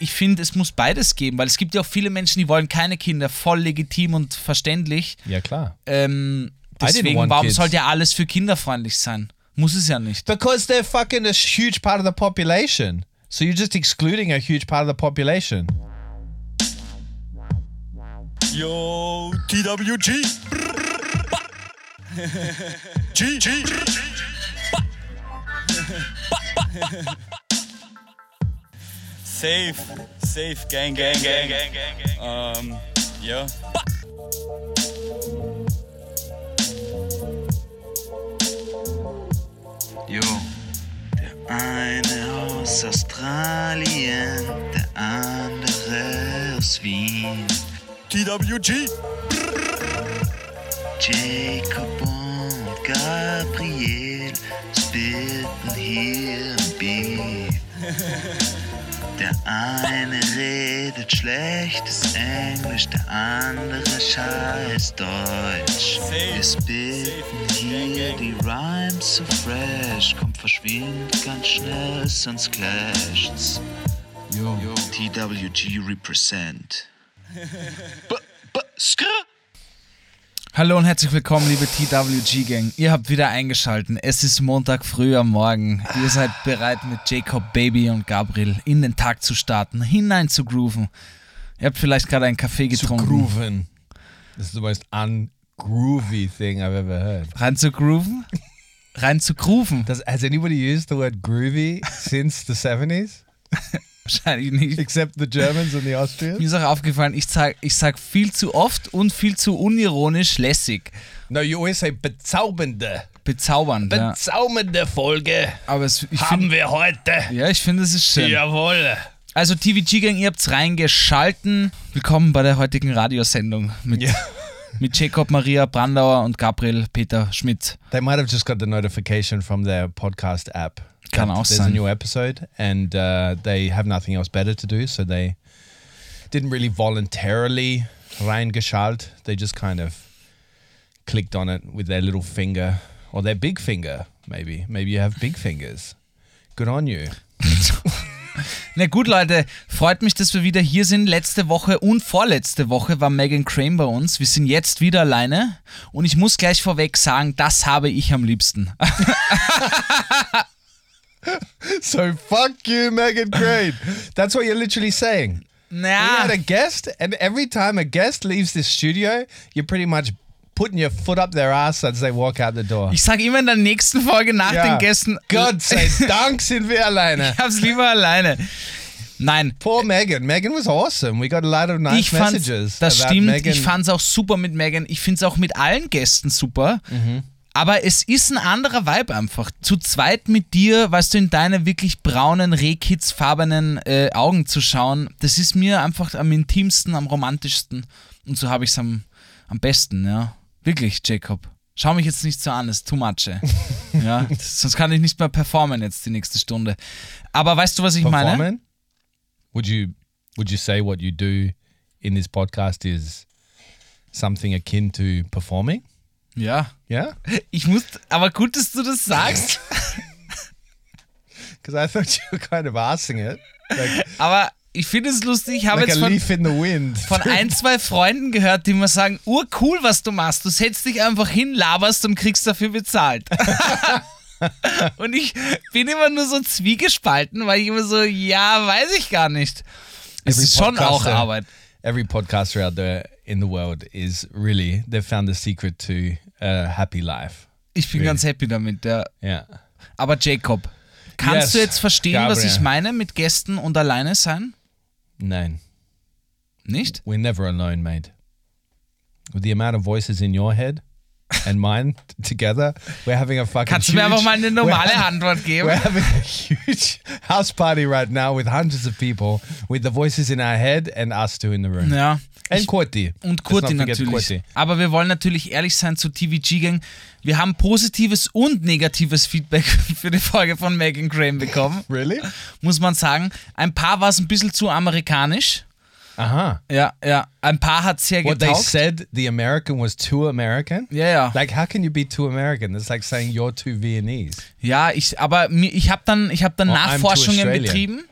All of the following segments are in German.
ich finde, es muss beides geben, weil es gibt ja auch viele Menschen, die wollen keine Kinder, voll legitim und verständlich. Ja, klar. Ähm, deswegen, want warum kids. sollte ja alles für kinderfreundlich sein? Muss es ja nicht. Because they're fucking a huge part of the population. So you're just excluding a huge part of the population. Yo, TWG. G, G. Safe, safe, gang, gang, gang, gang, gang, gang. Um, ja. Jo, der eine aus Australien, der andere aus Wien. TWG. Jacob und Gabriel spitten hier im Beat. Der eine redet schlechtes Englisch, der andere scheiß Deutsch. Wir spitten hier die Rhymes so fresh, kommt verschwindet ganz schnell, sonst clasht's. Yo. TWG represent. B -b skr Hallo und herzlich willkommen, liebe TWG-Gang. Ihr habt wieder eingeschalten. Es ist Montag früh am Morgen. Ihr seid bereit, mit Jacob, Baby und Gabriel in den Tag zu starten, hinein zu grooven. Ihr habt vielleicht gerade einen Kaffee getrunken. grooven. This is the most ungroovy thing I've ever heard. Rein zu grooven? Rein zu grooven? Does has anybody used the word groovy since the 70s? Wahrscheinlich nicht. Except the Germans and the Austrians? Mir ist auch aufgefallen, ich sag, ich sag viel zu oft und viel zu unironisch lässig. No, you always say bezaubernde. Bezaubernd, ja. Bezaubernde Folge Aber es, ich haben finde, wir heute. ja, ich finde, es ist schön. Jawohl. Also TVG-Gang, ihr habt's reingeschalten. Willkommen bei der heutigen Radiosendung mit, Ja. mit Jacob Maria Brandauer und Gabriel Peter Schmidt. They might have just got the notification from their podcast app. Kann auch There's a sein. new episode, and uh, they have nothing else better to do, so they didn't really voluntarily reingeschalt. They just kind of clicked on it with their little finger or their big finger, maybe. Maybe you have big fingers. Good on you. Na gut, Leute, freut mich, dass wir wieder hier sind. Letzte Woche und vorletzte Woche war Megan Crane bei uns. Wir sind jetzt wieder alleine und ich muss gleich vorweg sagen, das habe ich am liebsten. So fuck you, Megan Crane. That's what you're literally saying. We had Naja, a guest, and every time a guest leaves this studio, you're pretty much putting your foot up their ass as they walk out the door. ich sage immer in der nächsten Folge nach Ja. den Gästen, Gott sei Dank sind wir alleine. ich hab's lieber alleine. Nein, Poor Megan. Megan was awesome. We got a lot of nice ich messages. das about stimmt, Megan. ich fand's auch super mit Megan. Ich find's auch mit allen Gästen super. Mhm. Aber es ist ein anderer Vibe einfach. Zu zweit mit dir, weißt du, in deine wirklich braunen, rehkitzfarbenen äh, Augen zu schauen, das ist mir einfach am intimsten, am romantischsten. Und so habe ich's am, am besten, ja. Wirklich, Jacob. Schau mich jetzt nicht so an, ist too much, ey. ja, das, sonst kann ich nicht mehr performen jetzt die nächste Stunde. Aber weißt du, was ich meine? Performing? Would you would you say what you do in this podcast is something akin to performing? Ja. Yeah, Ich muss, aber gut, dass du das sagst. because I thought you were kind of asking it, like, Aber ich finde es lustig. Ich habe like jetzt von, von ein, zwei Freunden gehört, die mir sagen: Urcool, was du machst. Du setzt dich einfach hin, laberst und kriegst dafür bezahlt. und ich bin immer nur so zwiegespalten, weil ich immer so: Ja, weiß ich gar nicht. Es Every ist schon auch Arbeit. Every podcaster out there in the world is really they've found the secret to a happy life. Ich bin Really? ganz happy damit, ja. Yeah. Aber Jacob, kannst Yes, du jetzt verstehen, was Gabriel. ich meine mit Gästen und alleine sein? Nein. Nicht? We're never alone, mate. With the amount of voices in your head and mine together, we're having a fucking Kannst du huge, mir einfach mal eine normale Antwort geben? We're having a huge house party right now with hundreds of people, with the voices in our head and us two in the room. Ja. And Kurti. Und Kurti natürlich. Kurti. Aber wir wollen natürlich ehrlich sein zu TVG-Gang. Wir haben positives und negatives Feedback für die Folge von Megan Graham bekommen, Really? muss man sagen. Ein paar war es ein bisschen zu amerikanisch. Uh-huh. Ja, ja. Ein paar hat sehr What they getaugt. said the American was too American? Ja, ja. Like, how can you be too American? It's like saying you're too Viennese. Ja, ich, aber ich habe dann, ich hab dann Oh, I'm to Nachforschungen betrieben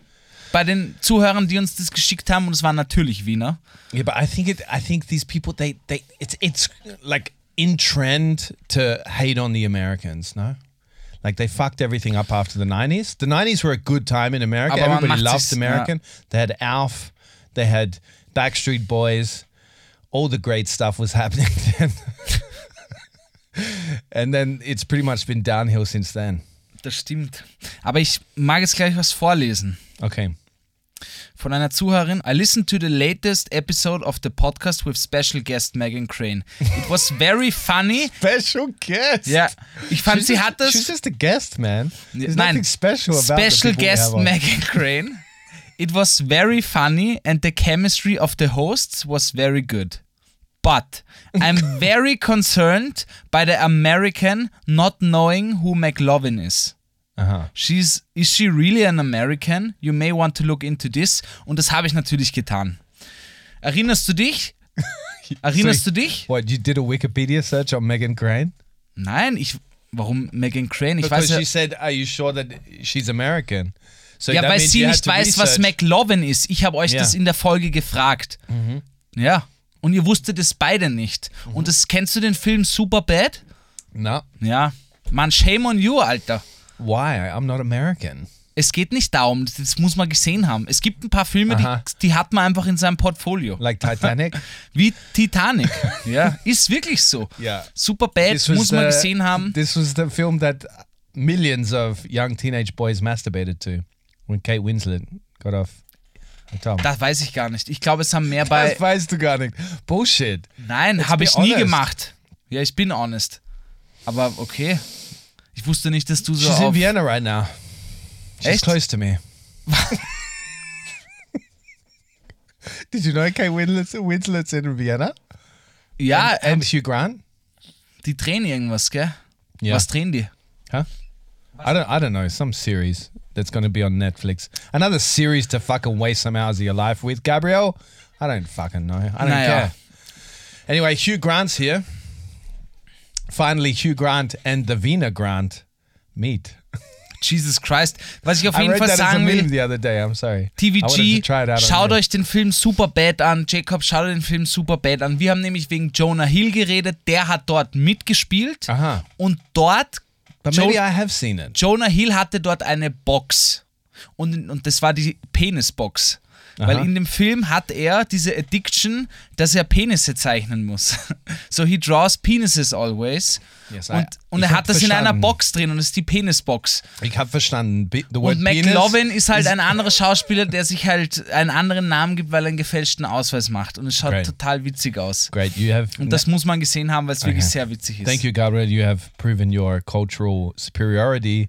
bei den Zuhörern, die uns das geschickt haben, und es waren natürlich Wiener. Yeah, but I think it. I think these people they they it's it's like in trend to hate on the Americans. No, like they fucked everything up after the nineties. The nineties were a good time in America. Everybody loved American. They had Alf. They had Backstreet Boys. All the great stuff was happening then. and then it's pretty much been downhill since then. Das stimmt. Aber ich mag jetzt gleich was vorlesen. Okay. Von einer Zuhörerin. I listened to the latest episode of the podcast with special guest Megan Crane. It was very funny. Special guest. Ja, ich fand, She's sie just- hat das. She's just a guest, man. There's Nein, nothing special about special guest. Megan Crane. It was very funny and the chemistry of the hosts was very good. But I'm very concerned by the American not knowing who McLovin is. Aha. She's is she really an American? You may want to look into this. Und das habe ich natürlich getan. Erinnerst du dich? Erinnerst So- du dich? What, you did a Wikipedia search on Megan Crane? Nein, ich. Warum Megan Crane? Ich Because weiß ja, she said, are you sure that she's American? So ja weil sie nicht weiß, was. McLovin ist. Ich habe euch Ja. das in der Folge gefragt. Ja. Und ihr wusstet es beide nicht. Und das kennst du den Film Superbad? No. Ja. Man, shame on you, Alter. Why? I'm not American. Es geht nicht darum, das muss man gesehen haben. Es gibt ein paar Filme, die, die hat man einfach in seinem Portfolio. Like Titanic? Wie Titanic. ja, ist wirklich so. Superbad This was muss man the- gesehen haben. This was the film that millions of young teenage boys masturbated to when Kate Winslet got off top. Das weiß ich gar nicht. Ich glaube, es haben mehr bei. Das weißt du gar nicht. Bullshit. Nein, habe be ich nie honest. gemacht. Ja, ich bin honest. Aber okay. Ich wusste nicht, dass du so She's in. Vienna right now. She's Echt? close to me. Did you know Kate Winslet's, Winslet's in Vienna? Ja, And Hugh Grant? die drehen irgendwas, gell? Ja. Was drehen die? Huh? I don't. I don't know. Some series that's going to be on Netflix. Another series to fucking waste some hours of your life with, Gabrielle. I don't fucking know. I don't Naja. care. Anyway, Hugh Grant's here. Finally, Hugh Grant and the Wiener Grant meet. Jesus Christ. Was ich auf jeden Fall sagen will, the other day. TVG, to try it out on schaut euch den Film Superbad an. Jacob, schaut euch den Film Superbad an. Wir haben nämlich wegen Jonah Hill geredet. Der hat dort mitgespielt. Aha. Und dort, But Jo- maybe I have seen it. Jonah Hill hatte dort eine Box. Und, und das war die Penisbox. Weil in dem Film hat er diese Addiction, dass er Penisse zeichnen muss. So he draws penises always. Yes, und und er hat das in einer verstanden. Box drin und das ist die Penisbox. Ich habe verstanden. Und penis McLovin ist halt ein anderer Schauspieler, der sich halt einen anderen Namen gibt, weil er einen gefälschten Ausweis macht. Und es schaut Great. total witzig aus. Great. You have. Und das muss man gesehen haben, weil es wirklich Okay. sehr witzig ist. Thank you, Gabriel. You have proven your cultural superiority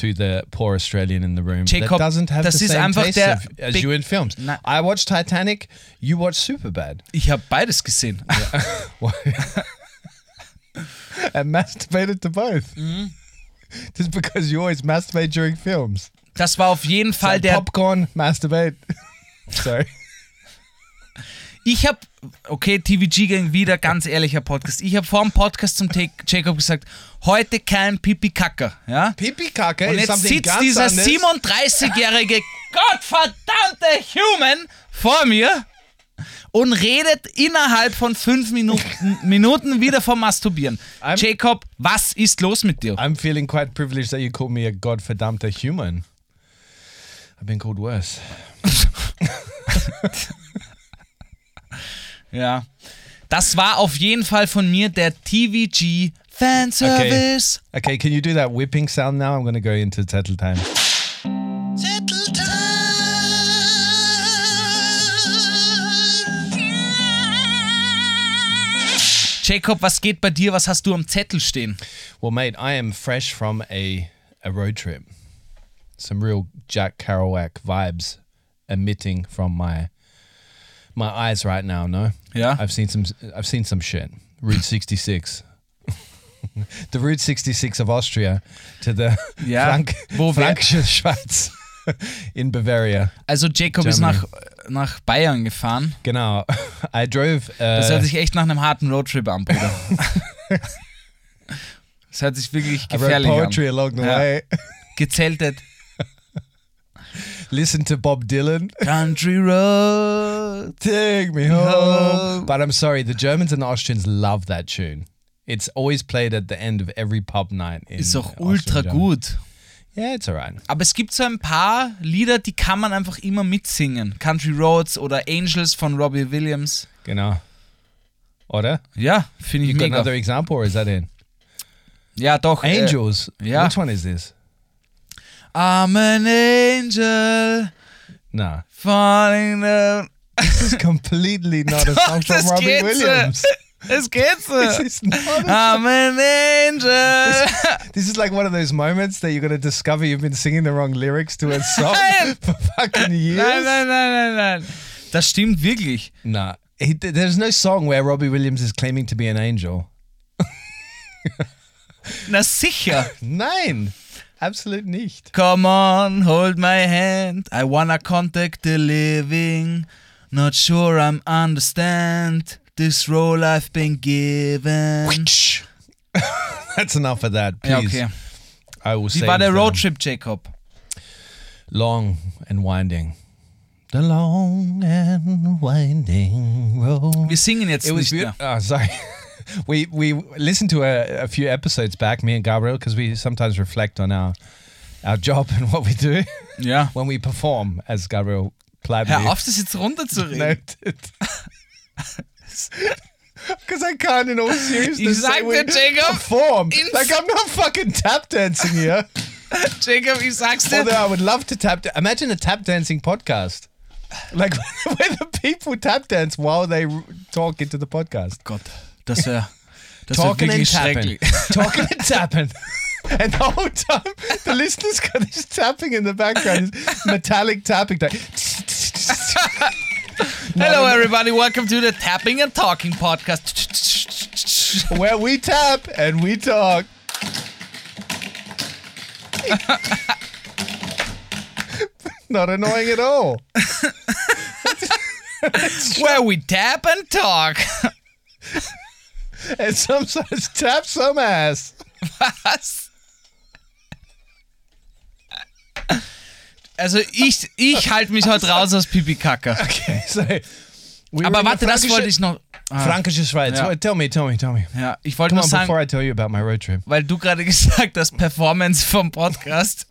to the poor Australian in the room. Jacob, that doesn't have das the ist same einfach taste der of, as big- you in films. Na- I watched Titanic. You watched Superbad. Ich habe beides gesehen. and masturbated to both. Mm-hmm. Just because you always masturbate during films. Das war auf jeden Fall Like der. popcorn, masturbate. Sorry. Ich habe, okay, TVG ging wieder, ganz ehrlicher Podcast. Ich habe vor dem Podcast zum Take Jacob gesagt, heute kein Pipi-Kacker. Ja? Pipi Kaka Und jetzt sitzt dieser anderes. 37-jährige gottverdammte Human vor mir und redet innerhalb von fünf Minuten, Minuten wieder vom Masturbieren. I'm- Jacob, was ist los mit dir? I'm feeling quite privileged that you call me a godverdammter human. I've been called worse. Ja. Das war auf jeden Fall von mir der TVG Fanservice. Okay, can you do that whipping sound now? I'm going to go into Tettle time. Jacob, was geht bei dir? Was hast du am Zettel stehen? Well, mate, I am fresh from a, a road trip. Some real Jack Kerouac vibes emitting from my my eyes right now. No, Ja. I've seen some. I've seen some shit. Route 66. the Route 66 of Austria to the Ja, Frank wo Frankische Schweiz in Bavaria. Also Jacob ist Germany. nach, nach Bayern gefahren. Genau. I drove. Uh, Das hört sich echt nach einem harten Roadtrip an, Bruder. Das hört sich wirklich I wrote gefährlich poetry an. along the Ja. way. Gezeltet. Listen to Bob Dylan. Country Road. Take me home. But I'm sorry, the Germans and the Austrians love that tune. It's always played at the end of every pub night. In Ist auch Austria ultra Germany. gut. Yeah, it's alright. Aber es gibt so ein paar Lieder, die kann man einfach immer mitsingen. Country Roads oder Angels von Robbie Williams. Genau. Oder? Ja, finde ich You got mega. another example, or is that it? Ja, doch. äh, Angels. yeah. Which one is this? I'm an angel Nah. falling down. This is completely not a song from Robbie. Williams. Es geht so. This is not a I'm an angel. This is like one of those moments that you're going to discover you've been singing the wrong lyrics to a song for fucking years. Nein, nein, nein, nein, nein. Das stimmt wirklich. Nah. He, there's no song where Robbie Williams is claiming to be an angel. Na sicher. Nein. Absolut nicht. Come on, hold my hand. I wanna contact the living. Not sure I'm understand this role I've been given. That's enough of that. Ja, Please. okay. I will Wie war der. Roadtrip, Jacob? Long and winding. The long and winding road. Wir singen jetzt It nicht mehr. Oh, sorry. We we listened to a, a few episodes back, me and Gabriel, because we sometimes reflect on our our job and what we do Yeah. when we perform, as Gabriel gladly Hör auf, das jetzt runterzureden. Because I can't, in all seriousness, Ich say Jacob, perform. Like I'm not fucking tap dancing here. Jacob, ich sag's dir. Although I would love to tap. Imagine a tap dancing podcast, like where the people tap dance while they talk into the podcast. Gott, das wäre das wär Talking and wirklich tapping, schrecklich. talking and tapping. And the whole time, the listeners got this tapping in the background, this metallic tapping. Hello, everybody. Welcome to the Tapping and Talking podcast. where we tap and we talk. Not annoying at all. Where we tap and talk. And sometimes tap some ass. Was? Also ich, ich halte mich heute raus aus Pipi Kaka. Okay, so. We Aber warte, das wollte ich noch. Ah, Frankische Schweiz. Ja. Tell me, tell me, tell me. ja, ich wollte nur on, sagen, before I tell you about my road trip. weil du gerade gesagt hast, Performance vom Podcast.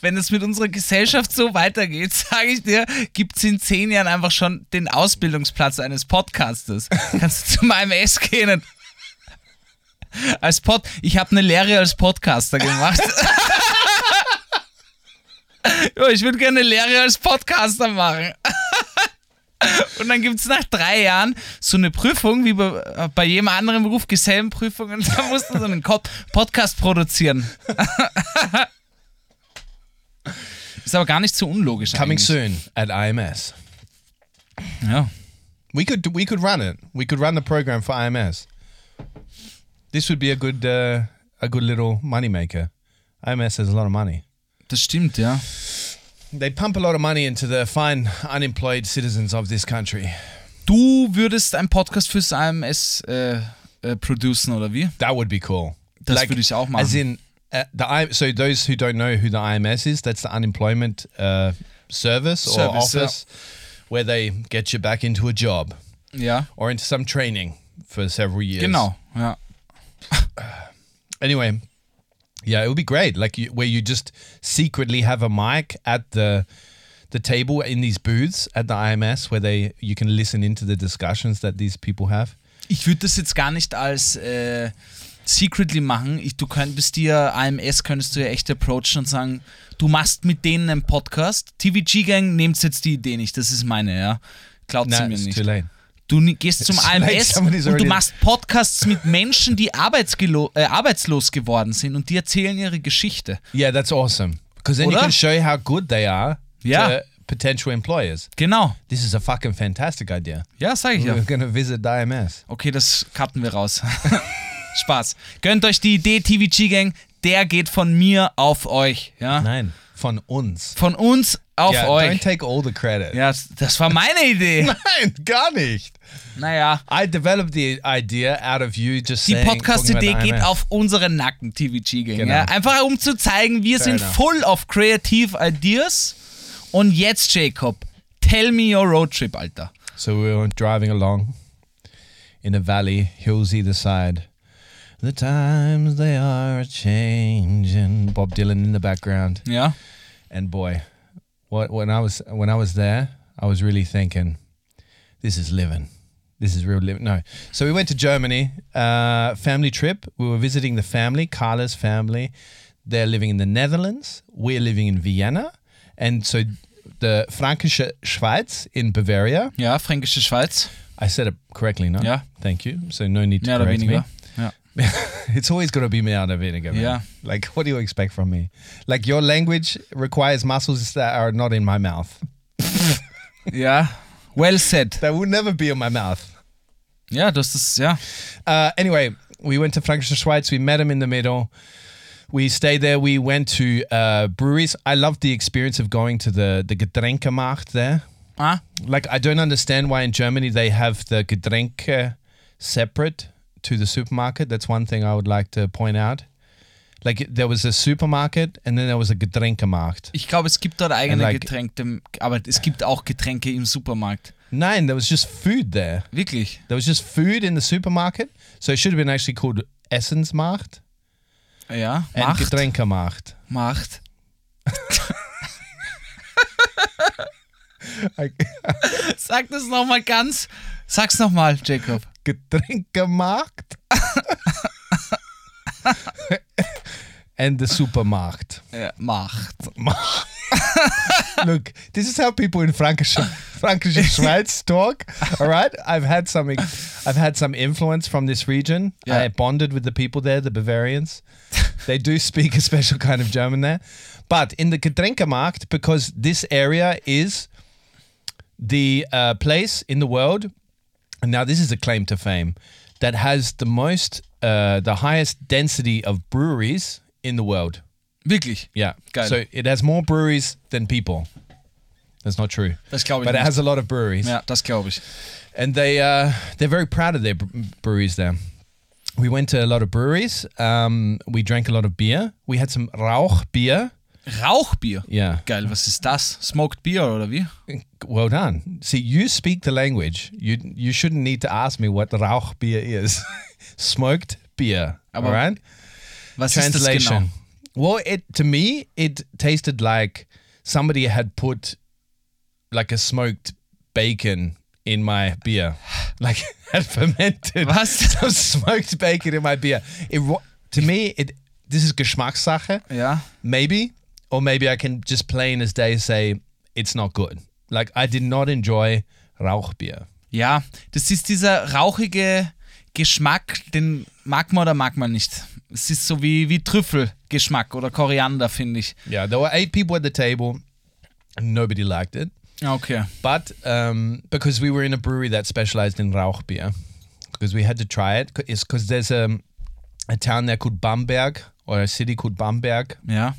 Wenn es mit unserer Gesellschaft so weitergeht, sage ich dir, gibt es in zehn Jahren einfach schon den Ausbildungsplatz eines Podcasters. Kannst du zu meinem S gehen. Als Pod, ich habe eine Lehre als Podcaster gemacht. ich würde gerne eine Lehre als Podcaster machen. Und dann gibt es nach drei Jahren so eine Prüfung, wie bei, bei jedem anderen Beruf, Gesellenprüfung, und da musst du so einen Podcast produzieren. Ist aber gar nicht so unlogisch. Coming eigentlich. soon at IMS. Ja. We could we could run it. We could run the program for IMS. This would be a good uh, a good little moneymaker. IMS has a lot of money. Das stimmt, ja. They pump a lot of money into the fine unemployed citizens of this country. Du würdest einen Podcast fürs AMS äh, äh, producen, oder wie? That would be cool. Das würde ich auch machen. As in uh, the I, so those who don't know who the IMS is, that's the unemployment uh, service or Service, yeah. office where they get you back into a job Ja. or into some training for several years. Genau, ja. Anyway, yeah, it would be great. Like you, where you just secretly have a mic at the the table in these booths at the IMS where they you can listen into the discussions that these people have. Ich würde das jetzt gar nicht als äh, secretly machen. Ich, du könntest dir, AMS könntest du ja echt approachen und sagen, du machst mit denen einen Podcast. TVG Gang nehmt jetzt die Idee nicht, das ist meine, ja. Klaut sie mir nicht. Du gehst zum AMS und du machst Podcasts mit Menschen, die äh, arbeitslos geworden sind und die erzählen ihre Geschichte. Yeah, that's awesome. Because then you Oder? can show how good they are Yeah. to potential employers. Genau. This is a fucking fantastic idea. Ja, sag ich ja. We're gonna visit the IMS. Okay, das cutten wir raus. Spaß. Gönnt euch die Idee, TVG Gang, der geht von mir auf euch. Ja? Nein, von uns. Von uns auf yeah, euch. don't take all the credit. Ja, das war meine Idee. Nein, gar nicht. Naja, I developed the idea out of you just die Podcast-Idee geht auf unseren Nacken, TVG Gang. Genau. Ja? Einfach um zu zeigen, wir Fair sind enough. full of creative ideas Und jetzt, Jacob, tell me your road trip, Alter. So we were driving along in a valley, hills either side. The times they are a changing. Bob Dylan in the background. Yeah. And boy, what when I was when I was there, I was really thinking, this is living. This is real living. No. So we went to Germany, uh, family trip. We were visiting the family, Carla's family. They're living in the Netherlands. We're living in Vienna. And so the Frankische Schweiz in Bavaria. Ja, Fränkische Schweiz. I said it correctly, no? Yeah. Thank you. So no need to Mehr correct me. It's always gonna be mehr oder weniger. man. Yeah. Like, what do you expect from me? Like, your language requires muscles that are not in my mouth. yeah. Well said. That would never be in my mouth. Yeah, das ist, ja. Uh, anyway, we went to Frankfurt, Schweiz. We met him in the middle. We stayed there. We went to uh, breweries. I loved the experience of going to the the Getränkemarkt there. Ah, Like, I don't understand why in Germany they have the Getränke separate to the supermarket. That's one thing I would like to point out. Like, there was a supermarket and then there was a Getränkemarkt. ich glaube, es gibt dort eigene like- Getränke, aber es gibt auch Getränke im Supermarkt. Nine, there was just food there. Wirklich. There was just food in the supermarket. So it should have been actually called Essensmarkt Ja. and Macht. Getränkemarkt. Macht. Sag das nochmal ganz. Sag's nochmal, Jacob. Getränkemarkt and the supermarkt. Ja, Macht. Look, this is how people in Frankische, Frankische Schweiz talk. All right, I've had some, I've had some influence from this region. Yeah. I bonded with the people there, the Bavarians. they do speak a special kind of German there, but in the Getränkemarkt, because this area is the uh, place in the world, now this is a claim to fame, that has the most, uh, the highest density of breweries in the world. Wirklich. Yeah. Geil. So it has more breweries than people. That's not true. Das glaube ich But it has a lot of breweries. Ja, das glaube ich. And they uh, they're very proud of their breweries there. We went to a lot of breweries. Um, we drank a lot of beer. We had some Rauchbier. Rauchbier. Yeah. Geil, was ist das? Smoked Beer oder wie? Well done. See, you speak the language. You you shouldn't need to ask me what Rauchbier is. Smoked beer. Aber all right. Was ist das Translation. genau? Well, it to me it tasted like somebody had put like a smoked bacon in my beer, like had fermented Was? some smoked bacon in my beer. It to me it this is Geschmackssache, Ja. maybe, or maybe I can just plain as day say it's not good. Like I did not enjoy Rauchbier. Ja, das ist dieser rauchige Geschmack, den mag man oder mag man nicht. Es ist so wie, wie Trüffelgeschmack oder Koriander, finde ich. Yeah, there were eight people at the table, and nobody liked it. Okay. But um, because we were in a brewery that specialized in Rauchbier, because we had to try it, it's because there's a, a town there called Bamberg or a city called Bamberg, Ja.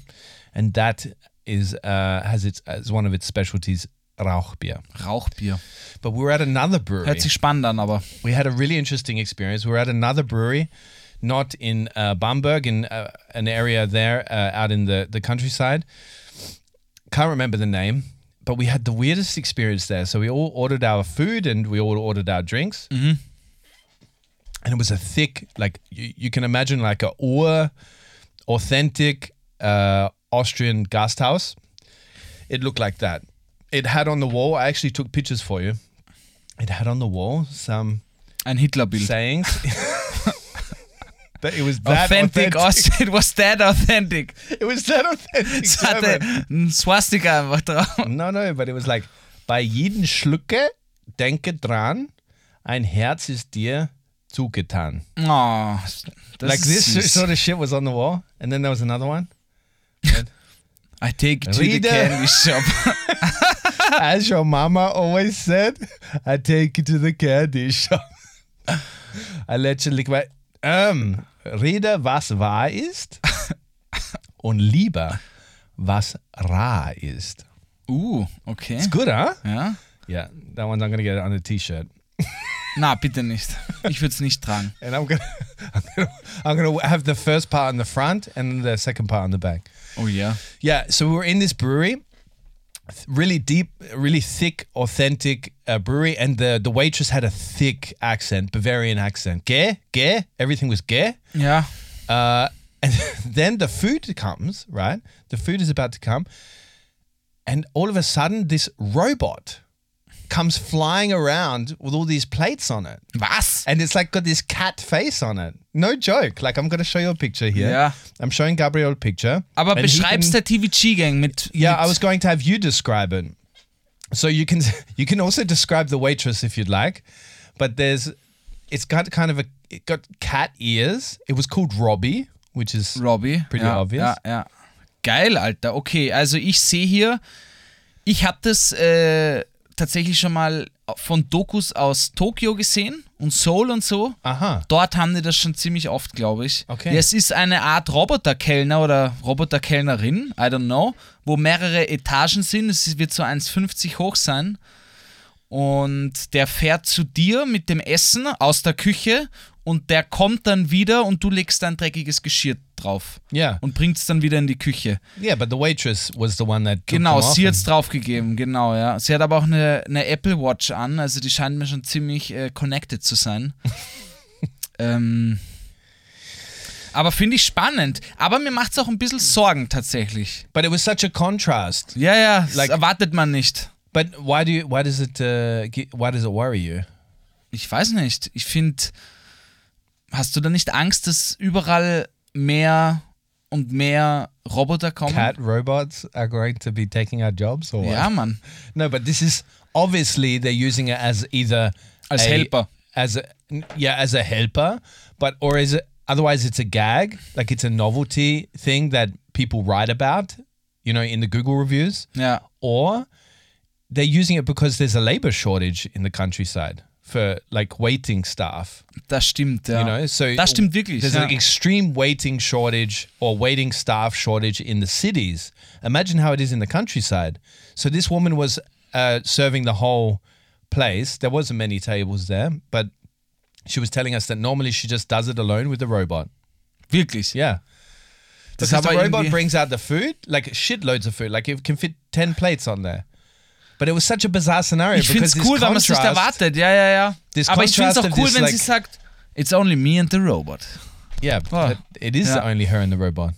And that is uh, has its as one of its specialties Rauchbier. Rauchbier. But we were at another brewery. Hört sich spannend an, aber. we had a really interesting experience. We were at another brewery, not in uh, Bamberg, in uh, an area there uh, out in the, the countryside. Can't remember the name, but we had the weirdest experience there. So we all ordered our food and we all ordered our drinks. Mhm. And it was a thick, like you, you can imagine, like a Ur, authentic uh, Austrian Gasthaus. It looked like that. It had on the wall, I actually took pictures for you. It had on the wall some Ein Hitlerbild. sayings. that it was that Authentic, authentic. It was that authentic. It was that authentic. Es hatte ein Swastika einfach drauf. No, no, but it was like, bei jedem Schlucke denke dran, ein Herz ist dir zugetan. Oh, like this sort of shit was on the wall, and then there was another one. I take to the Reader. candy shop. As your mama always said, I take you to the candy shop. Went, ähm, rede, was wahr ist und lieber, was rar ist. Uh, okay. It's good, huh? Ja? Yeah, that one's I'm gonna get it on a t-shirt. Na, bitte nicht. Ich würde es nicht tragen. And I'm gonna, I'm gonna, I'm gonna have the first part on the front and the second part on the back. Oh yeah. Yeah, so we were in this brewery. really deep, really thick, authentic uh, brewery, and the the waitress had a thick accent, Bavarian accent. Geh, geh, everything was geh. Yeah. Uh, and then the food comes, right? The food is about to come, and all of a sudden, this robot comes flying around with all these plates on it, Was? and it's like got this cat face on it. No joke. Like I'm going to show you a picture here. Yeah. I'm showing Gabriel a picture. Aber and he beschreib's can- der TVG-Gang mit. yeah, mit I was going to have you describe it. So you can you can also describe the waitress if you'd like, but there's it's got kind of a it got cat ears. It was called Robbie, which is Robbie. Pretty ja, obvious. Ja, ja. Geil, Alter. Okay, also ich sehe hier, ich habe das äh, tatsächlich schon mal von Dokus aus Tokio gesehen und Seoul und so. aha. Dort haben die das schon ziemlich oft, glaube ich. Okay. Ja, es ist eine Art Roboterkellner oder Roboterkellnerin, I don't know, wo mehrere Etagen sind. Es wird so 1,50 hoch sein. Und der fährt zu dir mit dem Essen aus der Küche und der kommt dann wieder und du legst dein dreckiges Geschirr drauf Yeah, und bringst es dann wieder in die Küche. yeah, but the waitress was the one that Genau, sie and- hat's draufgegeben, genau, ja. Sie hat aber auch eine, eine Apple Watch an, also die scheint mir schon ziemlich äh, connected zu sein. ähm, aber finde ich spannend. Aber mir macht's auch ein bisschen Sorgen tatsächlich. But it was such a contrast. Ja, ja, das Like- erwartet man nicht. But why do you, why does it uh, why does it worry you? Ich weiß nicht. Ich finde, hast du da nicht Angst, dass überall mehr und mehr Roboter kommen? Cat robots are going to be taking our jobs or what? Ja, Mann. No, but this is obviously they're using it as either Als a- Helper. as a yeah, as a helper, but or is it otherwise it's a gag, like it's a novelty thing that people write about, you know, in the Google reviews, Ja. or they're using it because there's a labor shortage in the countryside for like waiting staff. Das stimmt, ja. You know, so das stimmt wirklich. There's ja. an extreme waiting shortage or waiting staff shortage in the cities. Imagine how it is in the countryside. So this woman was uh, serving the whole place. There wasn't many tables there, but she was telling us that normally she just does it alone with the robot. Wirklich. Yeah. Because the robot brings out the food, like shitloads of food. Like it can fit 10 plates on there. But it was such a bizarre scenario Ich finde because es this cool, wenn man es nicht erwartet. Ja, ja, ja. Aber ich finde es auch cool, wenn this, sie like- sagt, it's only me and the robot. Yeah, Oh. but it is Yeah. only her and the robot.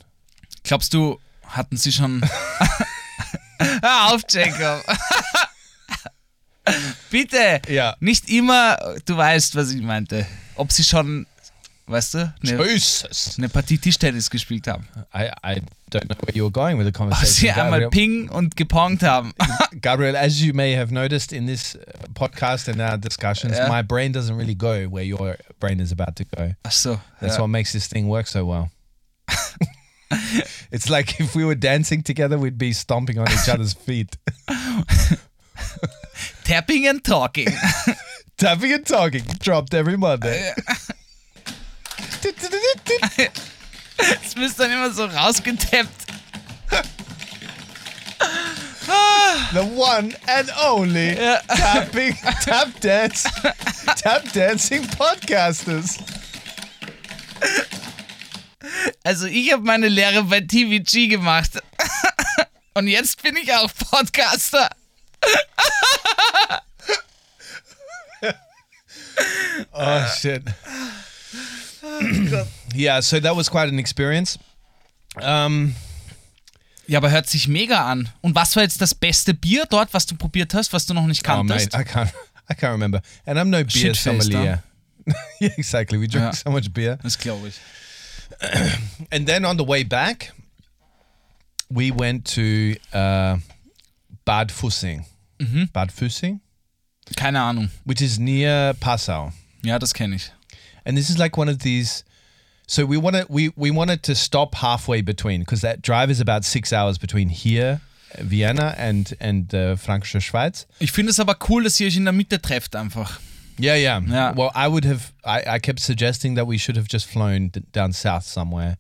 Glaubst du, hatten sie schon... Hör auf, Jacob. Bitte. Ja. Nicht immer, du weißt, was ich meinte. Ob sie schon, weißt du, eine, Jesus. eine Partie Tischtennis gespielt haben. I, I don't know where you were going with the conversation. sie einmal Gabriel. Ping und gepongt haben. Gabriel, as you may have noticed in this uh, podcast and our discussions, Yeah. my brain doesn't really go where your brain is about to go. Ach so. That's ja. what makes this thing work so well. it's like if we were dancing together, we'd be stomping on each other's feet. Tapping and talking. Tapping and talking, dropped every Monday. Das müsste dann immer so rausgetappt. the one and only Ja. tapping, tap dance, tap dancing podcasters. Also ich habe meine Lehre bei TVG gemacht. Und jetzt bin ich auch Podcaster. Oh shit. yeah, so that was quite an experience. Um, Ja, aber hört sich mega an. Und was war jetzt das beste Bier dort, was du probiert hast, was du noch nicht oh mate, kanntest? I can't, I can't remember. And I'm no beer sommelier. yeah, exactly. We drink Yeah. so much beer. Das glaube ich. And then on the way back, we went to uh, Bad Fussing. Bad Fussing, Keine Ahnung. which is near Passau. Ja, das kenne ich. And this is like one of these so we want wanted we we wanted to stop halfway between because that drive is about six hours between here vienna and and uh, frankfurt schweiz Ich finde es aber cool, dass ihr euch in der Mitte trefft einfach. yeah yeah Yeah. well i would have I, I kept suggesting that we should have just flown d- down south somewhere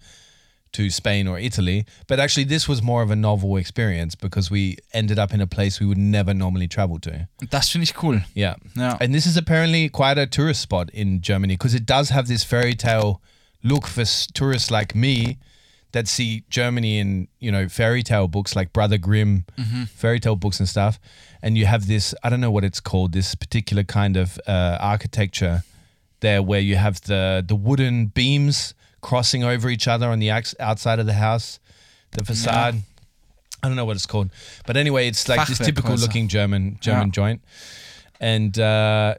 to spain or italy but actually this was more of a novel experience because we ended up in a place we would never normally travel to das finde ich cool. Yeah. Yeah. And this is apparently quite a tourist spot in Germany because it does have this fairy tale look for tourists like me that see Germany in you know fairy tale books like Brother Grimm, fairy tale books and stuff, and you have this I don't know what it's called this particular kind of uh, architecture there where you have the the wooden beams crossing over each other on the outside of the house, the facade. I don't know what it's called, but anyway, it's like this typical looking German German Yeah. joint, and uh,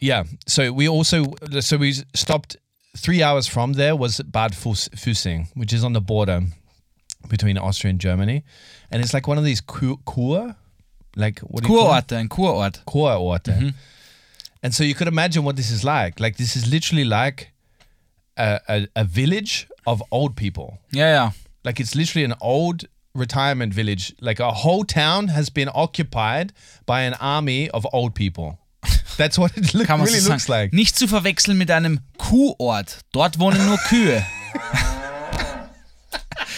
yeah. So we also so we stopped three hours from there was Bad Füssing, which is on the border between Austria and Germany, and it's like one of these Kur, Kur like what do you? Kurorte, ein Kurort. Kurorte. And so you could imagine what this is like. Like this is literally like a, a, a village of old people. Ja, ja. Like it's literally an old retirement village. Like a whole town has been occupied by an army of old people. That's what it look, Kann man really so looks sagen. like. Nicht zu verwechseln mit einem Kuhort. Dort wohnen nur Kühe.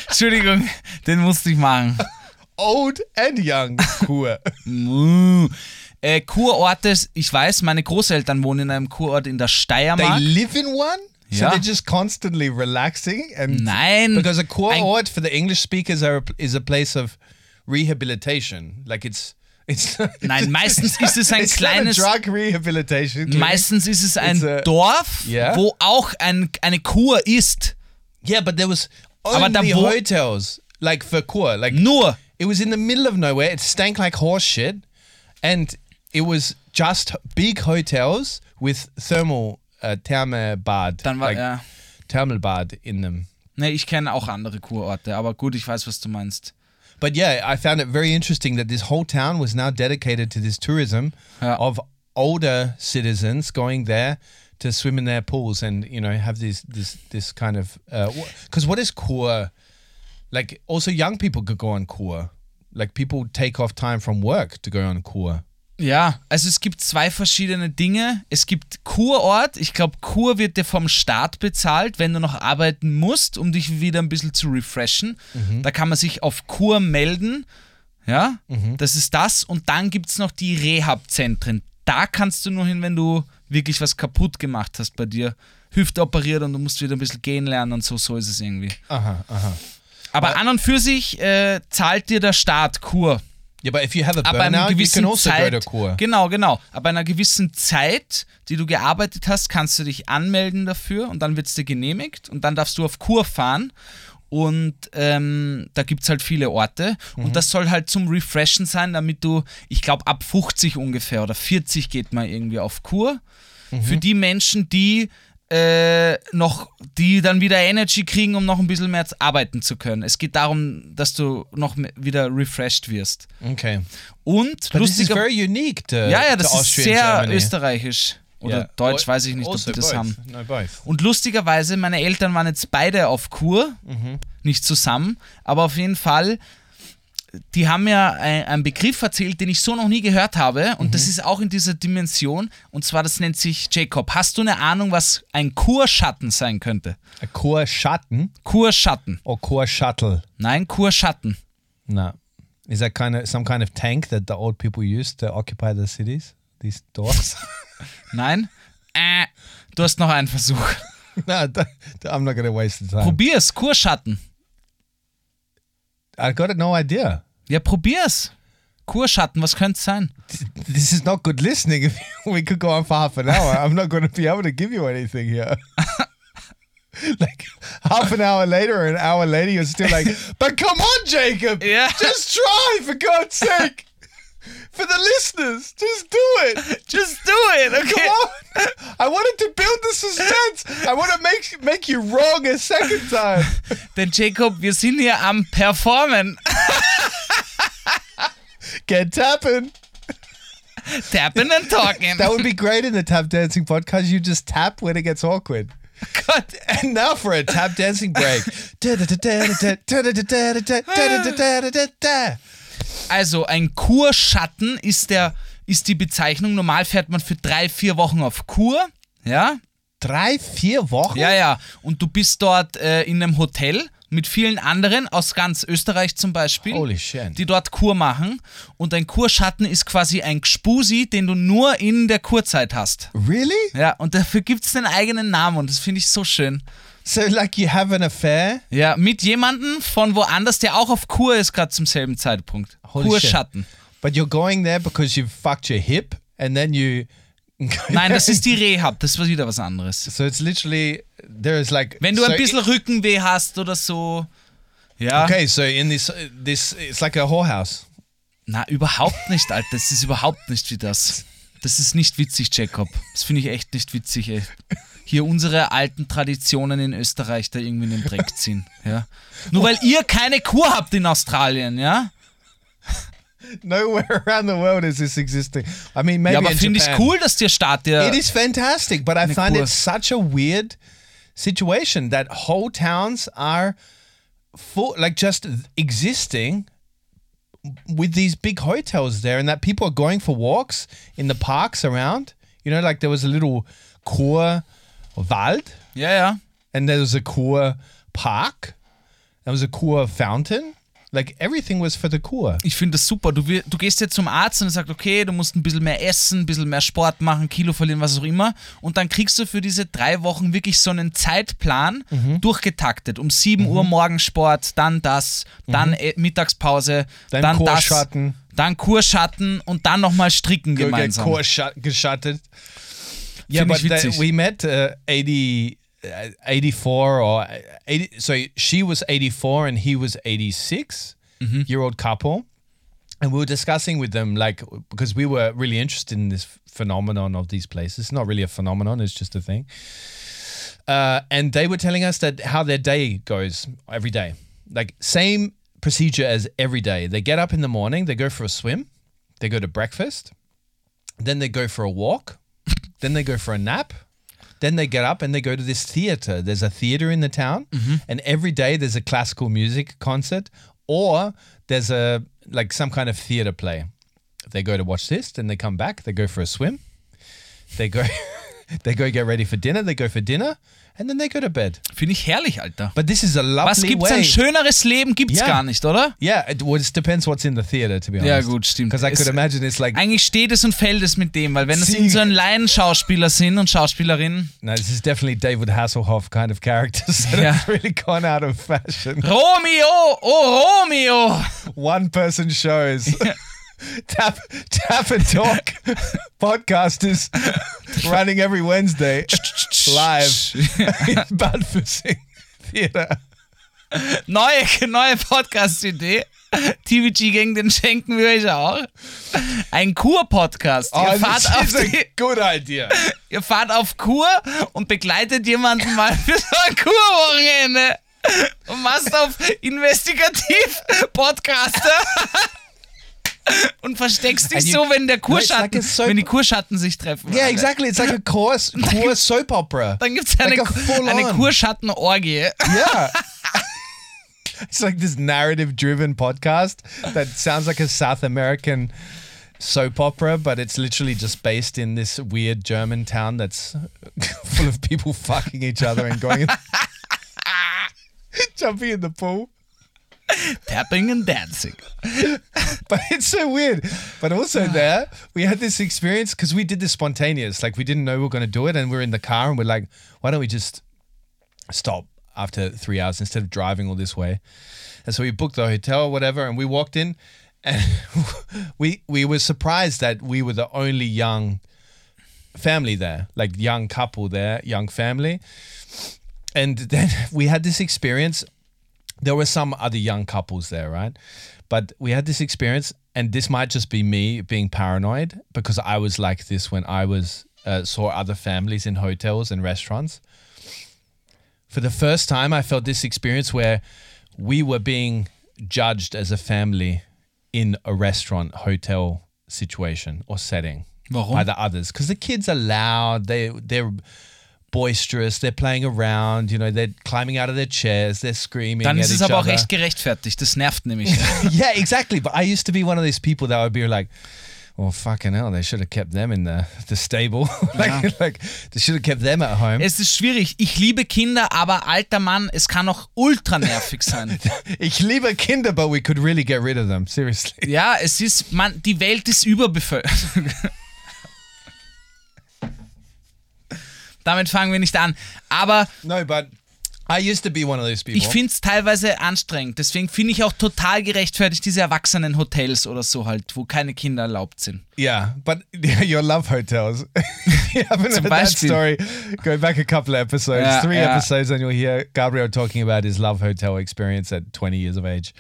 Entschuldigung, den musste ich machen. Old and young. Kur. Äh, Kurorte, ich weiß, meine Großeltern wohnen in einem Kurort in der they Steiermark. live in one? So Yeah. they're just constantly relaxing and Nein. because a Kurort for the English speakers are, is a place of rehabilitation. Like it's it's Nein, meistens ist es ein kleines- drug rehabilitation. meistens ist es ein a- Dorf, Yeah. wo auch ein, eine Kur ist. Yeah, but there was Aber da only hotels like for Kur. Like Nur. it was in the middle of nowhere. It stank like horse shit, and it was just big hotels with thermal uh, thermalbad, Dann war like ja. thermalbad in them. Ne, ich kenne auch andere Kurorte, aber gut, ich weiß, was du meinst. But yeah, I found it very interesting that this whole town was now dedicated to this tourism Yeah. of older citizens going there to swim in their pools and you know have this this this kind of because what is Kur? Like also young people could go on Kur. Like people take off time from work to go on Kur. Ja, also es gibt zwei verschiedene Dinge. Es gibt Kurort. Ich glaube, Kur wird dir vom Staat bezahlt, wenn du noch arbeiten musst, um dich wieder ein bisschen zu refreshen. Da kann man sich auf Kur melden. Ja, das ist das. Und dann gibt es noch die Rehab-Zentren. Da kannst du nur hin, wenn du wirklich was kaputt gemacht hast bei dir. Hüfte operiert und du musst wieder ein bisschen gehen lernen und so, so ist es irgendwie. Aha, aha. Aber an und für sich äh, zahlt dir der Staat Kur. Yeah, but if you have a burnout, einer you gewissen can also Zeit, go to Kur. genau, genau. Ab einer gewissen Zeit, die du gearbeitet hast, kannst du dich anmelden dafür und dann wird es dir genehmigt und dann darfst du auf Kur fahren und ähm, da gibt es halt viele Orte Mhm. und das soll halt zum Refreshen sein, damit du, ich glaube ab 50 ungefähr oder 40 geht man irgendwie auf Kur. Mhm. Für die Menschen, die äh, noch, die dann wieder Energy kriegen, um noch ein bisschen mehr arbeiten zu können. Es geht darum, dass du noch wieder refreshed wirst. Okay. Und But this is lustiger, very unique to, ja, ja, das ist sehr Germany. österreichisch. Oder Yeah. Deutsch, weiß ich nicht, ob also die das both. haben. No. Und lustigerweise, meine Eltern waren jetzt beide auf Kur, Mhm. nicht zusammen, aber auf jeden Fall, die haben mir ein- einen Begriff erzählt, den ich so noch nie gehört habe. Und Mhm. das ist auch in dieser Dimension. Und zwar, das nennt sich Jacob. Hast du eine Ahnung, was ein Kurschatten sein könnte? Schatten Kurschatten. or Kur Shuttle? Nein, Kurschatten. No. Is that kind of some kind of tank that the old people use to occupy the cities? These doors? Nein? Äh, du hast noch einen Versuch. no, I'm not to waste the time. Probier's, Kurschatten. I got no idea. Ja, probier's. Kurschatten, was könnte es sein? This is not good listening. If we could go on for half an hour, I'm not going to be able to give you anything here. like half an hour later, an hour later, you're still like, but come on, Jacob, Yeah. just try for God's sake, for the listeners, just do it. Just do it, Come on. I wanted to build the suspense. I want to make make you wrong a second time. Denn Jacob, wir sind hier am Performen. Get tapping. Tapping and talking. That would be great in the tap dancing podcast. You just tap when it gets awkward. And now for a tap dancing break. Also, ein Kurschatten ist, der, ist die Bezeichnung. Normal fährt man für drei, vier Wochen auf Kur. Ja? Drei, vier Wochen? Ja, ja. Und du bist dort äh, in einem Hotel mit vielen anderen aus ganz Österreich zum Beispiel. Holy shit. die dort Kur machen. Und ein Kurschatten ist quasi ein Gspusi, den du nur in der Kurzeit hast. Really? Ja, und dafür gibt es einen eigenen Namen und das finde ich so schön. So, like, you have an affair? Ja, mit jemandem von woanders, der auch auf Kur ist, gerade zum selben Zeitpunkt. Holy Kur shit. Schatten. But you're going there because you fucked your hip and then you. Nein, das ist die Rehab, das war wieder was anderes. So it's literally there is like Wenn du so ein bisschen Rückenweh hast oder so. Ja. okay, so in this this it's like a whorehouse. Na, überhaupt nicht, Alter. Das ist überhaupt nicht wie das. Das ist nicht witzig, Jacob. Das finde ich echt nicht witzig, ey. Hier unsere alten Traditionen in Österreich da irgendwie in den Dreck ziehen. Ja. Nur weil ihr keine Kur habt in Australien, ja? Nowhere around the world is this existing. I mean, maybe Ja, aber in finde ich cool, dass der Staat dir. It is fantastic, but I find Kur. it such a weird situation that whole towns are full, like just existing with these big hotels there, and that people are going for walks in the parks around. You know, like there was a little Kur Wald, Ja, ja. and there was a Kur Park, there was a Kur Fountain. Like everything was for the Kur. Ich finde das super. Du, du gehst jetzt zum Arzt und er sagt, okay, du musst ein bisschen mehr essen, ein bisschen mehr Sport machen, Kilo verlieren, was auch immer. Und dann kriegst du für diese drei Wochen wirklich so einen Zeitplan Mhm. durchgetaktet. Um 7 Uhr Morgensport, dann das, dann äh, Mittagspause, Dann dann, das, Kurschatten. dann Kurschatten und dann nochmal stricken gemeinsam. core Yeah, but the- we met uh, 80, uh, 84 or uh, 80. So she was 84 and he was 86 Mm-hmm. year old couple. And we were discussing with them, like, because we were really interested in this phenomenon of these places. It's not really a phenomenon, it's just a thing. Uh, and they were telling us that how their day goes every day. Like, same procedure as every day. They get up in the morning, they go for a swim, they go to breakfast, then they go for a walk, then they go for a nap, then they get up and they go to this theater. There's a theater in the town, mm-hmm. and every day there's a classical music concert or there's a like some kind of theater play. They go to watch this, then they come back, they go for a swim, they go they go get ready for dinner, they go for dinner, and then they go to bed. Finde ich herrlich, Alter. But this is a lovely Was gibt's way. ein schöneres Leben? Gibt's Ja. gar nicht, oder? yeah, it, well, it depends what's in the theater, to be Ja, honest. gut, stimmt. Because I Es- could imagine it's like Eigentlich steht es und fällt es mit dem, weil wenn es Sie- in so ein Laienschauspieler sind und Schauspielerinnen, No, this is definitely David Hasselhoff kind of characters that Yeah. have really gone out of fashion. Romeo, oh Romeo! One person shows. Tap Tap and Talk podcast is running every Wednesday live in Bad Füssing Theater. Neue, neue Podcast-Idee. TVG gegen den schenken wir euch auch. Ein Kur-Podcast. Oh, ihr, fahrt auf die, good idea. ihr fahrt auf Kur und begleitet jemanden mal für so ein Kurwochenende. Und machst auf Investigativ-Podcaster. Und versteckst dich so, wenn der No, like Kurschatten, a soap- wenn die Kurschatten sich treffen. Yeah, exactly. It's like a course, course soap opera. Dann gibt es eine, Like eine on. Kurschattenorgie. Yeah. it's like this narrative driven podcast that sounds like a South American soap opera, but it's literally just based in this weird German town that's full of people fucking each other and going in, jumping in the pool. Tapping and dancing. But it's so weird. But also ah. there, we had this experience because we did this spontaneous. Like we didn't know we were going to do it, and we are in the car, and we're like, why don't we just stop after three hours instead of driving all this way? And so we booked the hotel or whatever, and we walked in, and we we were surprised that we were the only young family there, like young couple there, young family. And then we had this experience there were some other young couples there, right? But we had this experience, and this might just be me being paranoid because I was like this when I was uh, saw other families in hotels and restaurants. For the first time, I felt this experience where we were being judged as a family in a restaurant, hotel situation or setting Warum? by the others because the kids are loud. They they're boisterous. They're playing around. You know, they're climbing out of their chairs. They're screaming. Dann ist es aber auch echt gerechtfertigt. Das nervt nämlich. yeah, exactly. But I used to be one of these people that would be like, "Well, fucking hell, they should have kept them in the the stable. like, like they should have kept them at home." es ist schwierig. Ich liebe Kinder, aber alter Mann, es kann auch ultra nervig sein. ich liebe Kinder, but we could really get rid of them. Seriously. Ja, es ist, man, die Welt ist überbevölkert. Damit fangen wir nicht an. Aber No, but I used to be one of those people. Ich finde es teilweise anstrengend. Deswegen finde ich auch total gerechtfertigt diese Erwachsenen-Hotels oder so halt, wo keine Kinder erlaubt sind. Yeah, but your love hotels. you haven't Zum heard that Beispiel. story. Go back a couple of episodes, Yeah, three yeah. episodes, and you'll hear Gabriel talking about his love hotel experience at 20 years of age,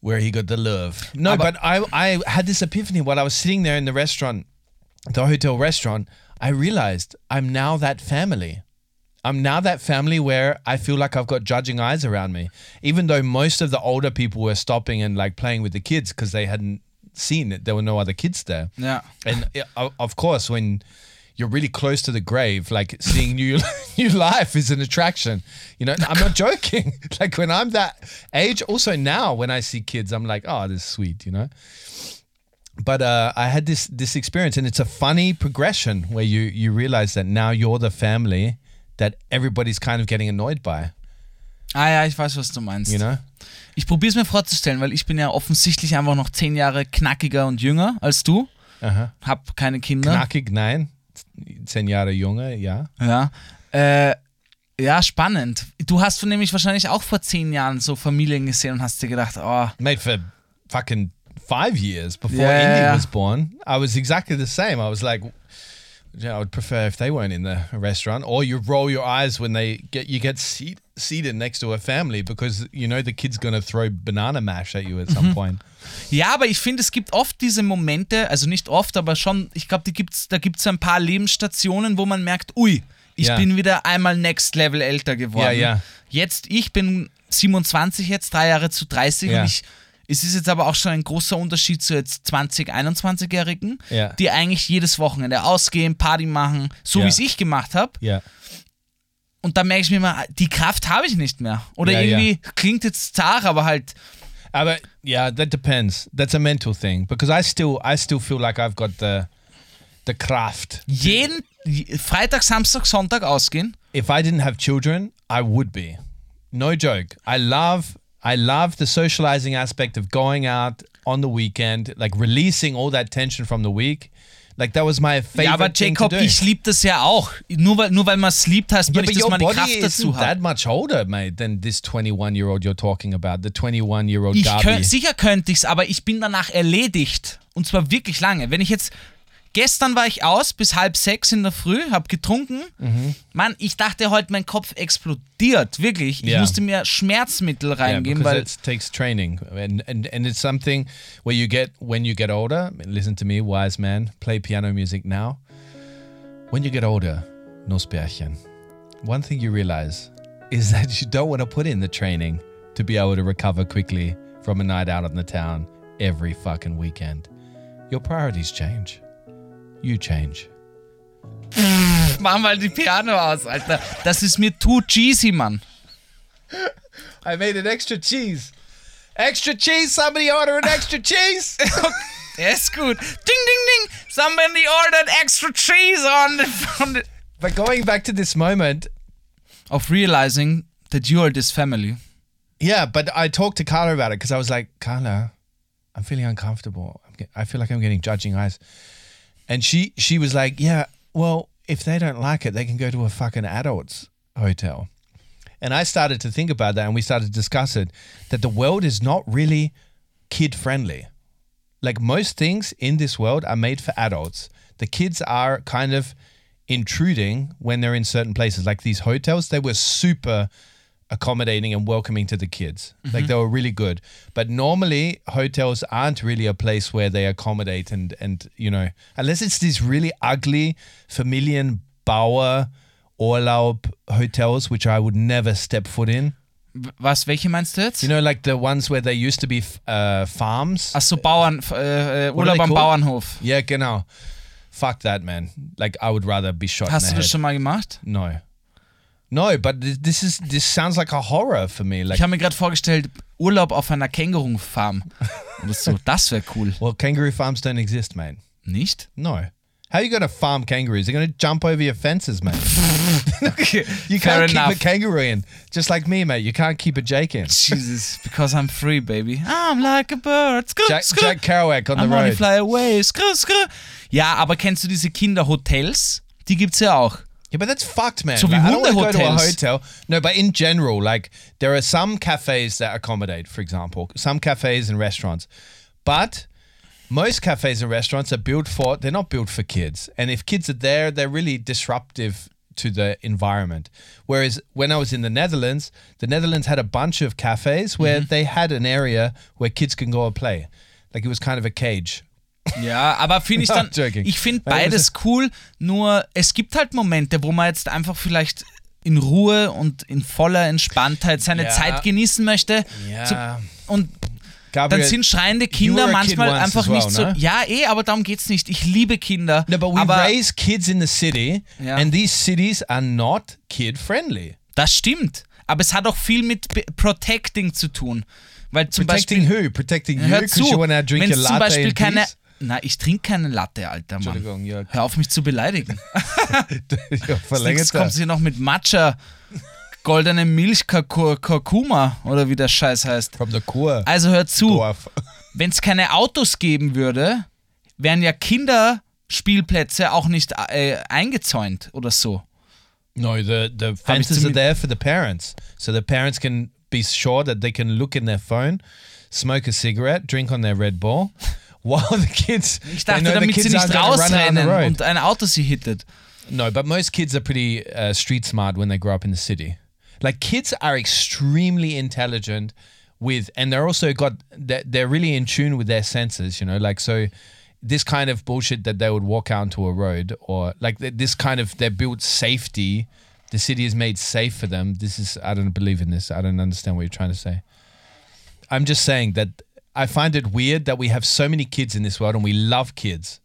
where he got the love. No, Aber- but I, I had this epiphany while I was sitting there in the restaurant, the hotel restaurant. I realized I'm now that family. I'm now that family where I feel like I've got judging eyes around me, even though most of the older people were stopping and like playing with the kids because they hadn't seen it. There were no other kids there. Yeah. And uh, o- of course, when you're really close to the grave, like seeing new new life is an attraction. You know, I'm not joking. like when I'm that age, also now when I see kids, I'm like, oh, this is sweet. You know. But uh, I had this this experience, and it's a funny progression where you you realize that now you're the family that everybody's kind of getting annoyed by. Ah ja, ich weiß, was du meinst. You know. Ich probiere es mir vorzustellen, weil ich bin ja offensichtlich einfach noch zehn Jahre knackiger und jünger als du. Aha. Hab keine Kinder. Knackig, nein. Zehn Jahre junge, ja. Ja. Äh, ja, spannend. Du hast nämlich wahrscheinlich auch vor zehn Jahren so Familien gesehen und hast dir gedacht, oh, mate for fucking five years before Yeah, Indy was born. I was exactly the same. I was like, yeah, I would prefer if they weren't in the restaurant, or you roll your eyes when they get you get seat, seated next to a family because you know the kid's gonna throw banana mash at you at some point. Ja, aber ich finde, es gibt oft diese Momente, also nicht oft, aber schon, ich glaube, gibt's, da gibt es ein paar Lebensstationen, wo man merkt, ui, ich Ja. bin wieder einmal Next Level älter geworden. Ja, ja. Jetzt, ich bin 27 jetzt, drei Jahre zu 30 Ja. und ich, es ist jetzt aber auch schon ein großer Unterschied zu jetzt 20, 21-Jährigen, Ja. die eigentlich jedes Wochenende ausgehen, Party machen, so Ja. wie es ich gemacht habe. Yeah. Und da merke ich mir mal, die Kraft habe ich nicht mehr. Oder Ja, irgendwie, klingt jetzt zart, aber halt, Uh, but yeah, that depends. That's a mental thing because I still I still feel like I've got the the craft. jeden Freitag, Samstag, Sonntag ausgehen. if I didn't have children, I would be. No joke. I love I love the socializing aspect of going out on the weekend, like releasing all that tension from the week. Like that was my favorite Ja, aber thing Jacob, to do. ich liebe das ja auch. Nur weil, nur weil man es liebt, heißt yeah, nicht, dass man die Kraft dazu that hat. much older, mate, than this 21-year-old you're talking about. The 21-year-old Ich Gabi. könnt, sicher könnte ich es, aber ich bin danach erledigt. Und zwar wirklich lange. Wenn ich jetzt. Gestern war ich aus bis halb sechs in der Früh, hab getrunken. Mhm. Mann, ich dachte heute, mein Kopf explodiert. Wirklich. Ich Ja. musste mir Schmerzmittel Yeah, reingeben, because weil. it takes training, and, and and it's something where you get when you get older. Listen to me, wise man. Play piano music now. When you get older, Nussbärchen, one thing you realize is that you don't want to put in the training to be able to recover quickly from a night out in the town every fucking weekend. Your priorities change. You change. Mach mal die Piano aus, Alter. Das ist mir too cheesy, Mann. I made an extra cheese. Extra cheese. Somebody order an extra cheese. Der ist gut. Ding, ding, ding. Somebody ordered extra cheese on the, on the but going back to this moment, of realizing that you are this family. Yeah, but I talked to Carla about it because I was like, Carla, I'm feeling uncomfortable. I'm get, I feel like I'm getting judging eyes. And she she was like, yeah, well, if they don't like it, they can go to a fucking adults hotel. And I started to think about that and we started to discuss it that the world is not really kid friendly. Like most things in this world are made for adults. The kids are kind of intruding when they're in certain places. Like these hotels, they were super accommodating and welcoming to the kids. Like they were really good. But normally hotels aren't really a place where they accommodate and and you know, unless it's these really ugly Familienbauer Urlaub hotels which I would never step foot in. Was, welche meinst du jetzt? You know, like the ones where there used to be uh, farms. Ach so, Bauern, äh, äh, Urlaub am? Bauernhof. Yeah, genau. Fuck that, man. Like I would rather be shot Hast du das head. schon mal gemacht? No. No, but this, is this sounds like a horror for me. Like Ich habe mir gerade vorgestellt, Urlaub auf einer Känguru-Farm. Oder so, das wäre cool. well, kangaroo farms don't exist, mate. Nicht? No. How you gonna farm kangaroos? They're gonna jump over your fences, mate. Okay, You fair can't enough. keep a kangaroo in. Just like me, mate. You can't keep a Jake in. Jesus, because I'm free, baby. I'm like a bird. Skr, Jack, skr. Jack Kerouac on the I'm only road. fly away. Skr, skr. Ja, aber kennst du diese Kinderhotels? Die gibt's ja auch. Yeah, but that's fucked, man. So Like, I don't wanna go to a hotel. No, but in general, like there are some cafes that accommodate, for example, some cafes and restaurants, but most cafes and restaurants are built for. They're not built for kids, and if kids are there, they're really disruptive to the environment. Whereas when I was in the Netherlands, the Netherlands had a bunch of cafes where Mm-hmm. they had an area where kids can go and play, like it was kind of a cage. Ja, aber finde ich dann, ich finde beides cool, nur es gibt halt Momente, wo man jetzt einfach vielleicht in Ruhe und in voller Entspanntheit seine Ja. Zeit genießen möchte. Ja. Zu, und Gabriel, dann sind schreiende Kinder kid manchmal once einfach well, nicht so. no? Ja, eh, aber darum geht's nicht. Ich liebe Kinder. No, but we aber raise kids in the city, Yeah. and these cities are not kid friendly. das stimmt. Aber es hat auch viel mit Protecting zu tun. Weil zum Protecting Beispiel. who? Protecting you Hör because zu, you want to drink wenn es zum Beispiel in keine. Na, ich trinke keine Latte, alter Mann. Entschuldigung, ja. Hör auf, mich zu beleidigen. Ja, Jetzt verlängerter. kommt sie noch mit Matcha, goldene Milch, Kurk- Kurkuma oder wie der Scheiß heißt. From the Kur. Also hör zu, wenn es keine Autos geben würde, wären ja Kinderspielplätze auch nicht äh, eingezäunt oder so. No, the, the fences are there for the parents. So the parents can be sure that they can look in their phone, smoke a cigarette, drink on their Red Bull, while the kids. Ich dachte, know the damit sie kids nicht aren't gonna run out on the rausrennen und ein Auto sie hittet. No, but most kids are pretty uh, street smart when they grow up in the city. Like kids are extremely intelligent with, and they're also got they're, they're really in tune with their senses. You know, like so. This kind of bullshit that they would walk out onto a road, or like this kind of they're built safety. The city is made safe for them. This is I don't believe in this. I don't understand what you're trying to say. I'm just saying that I find it weird that we have so many kids in this world and we love kids,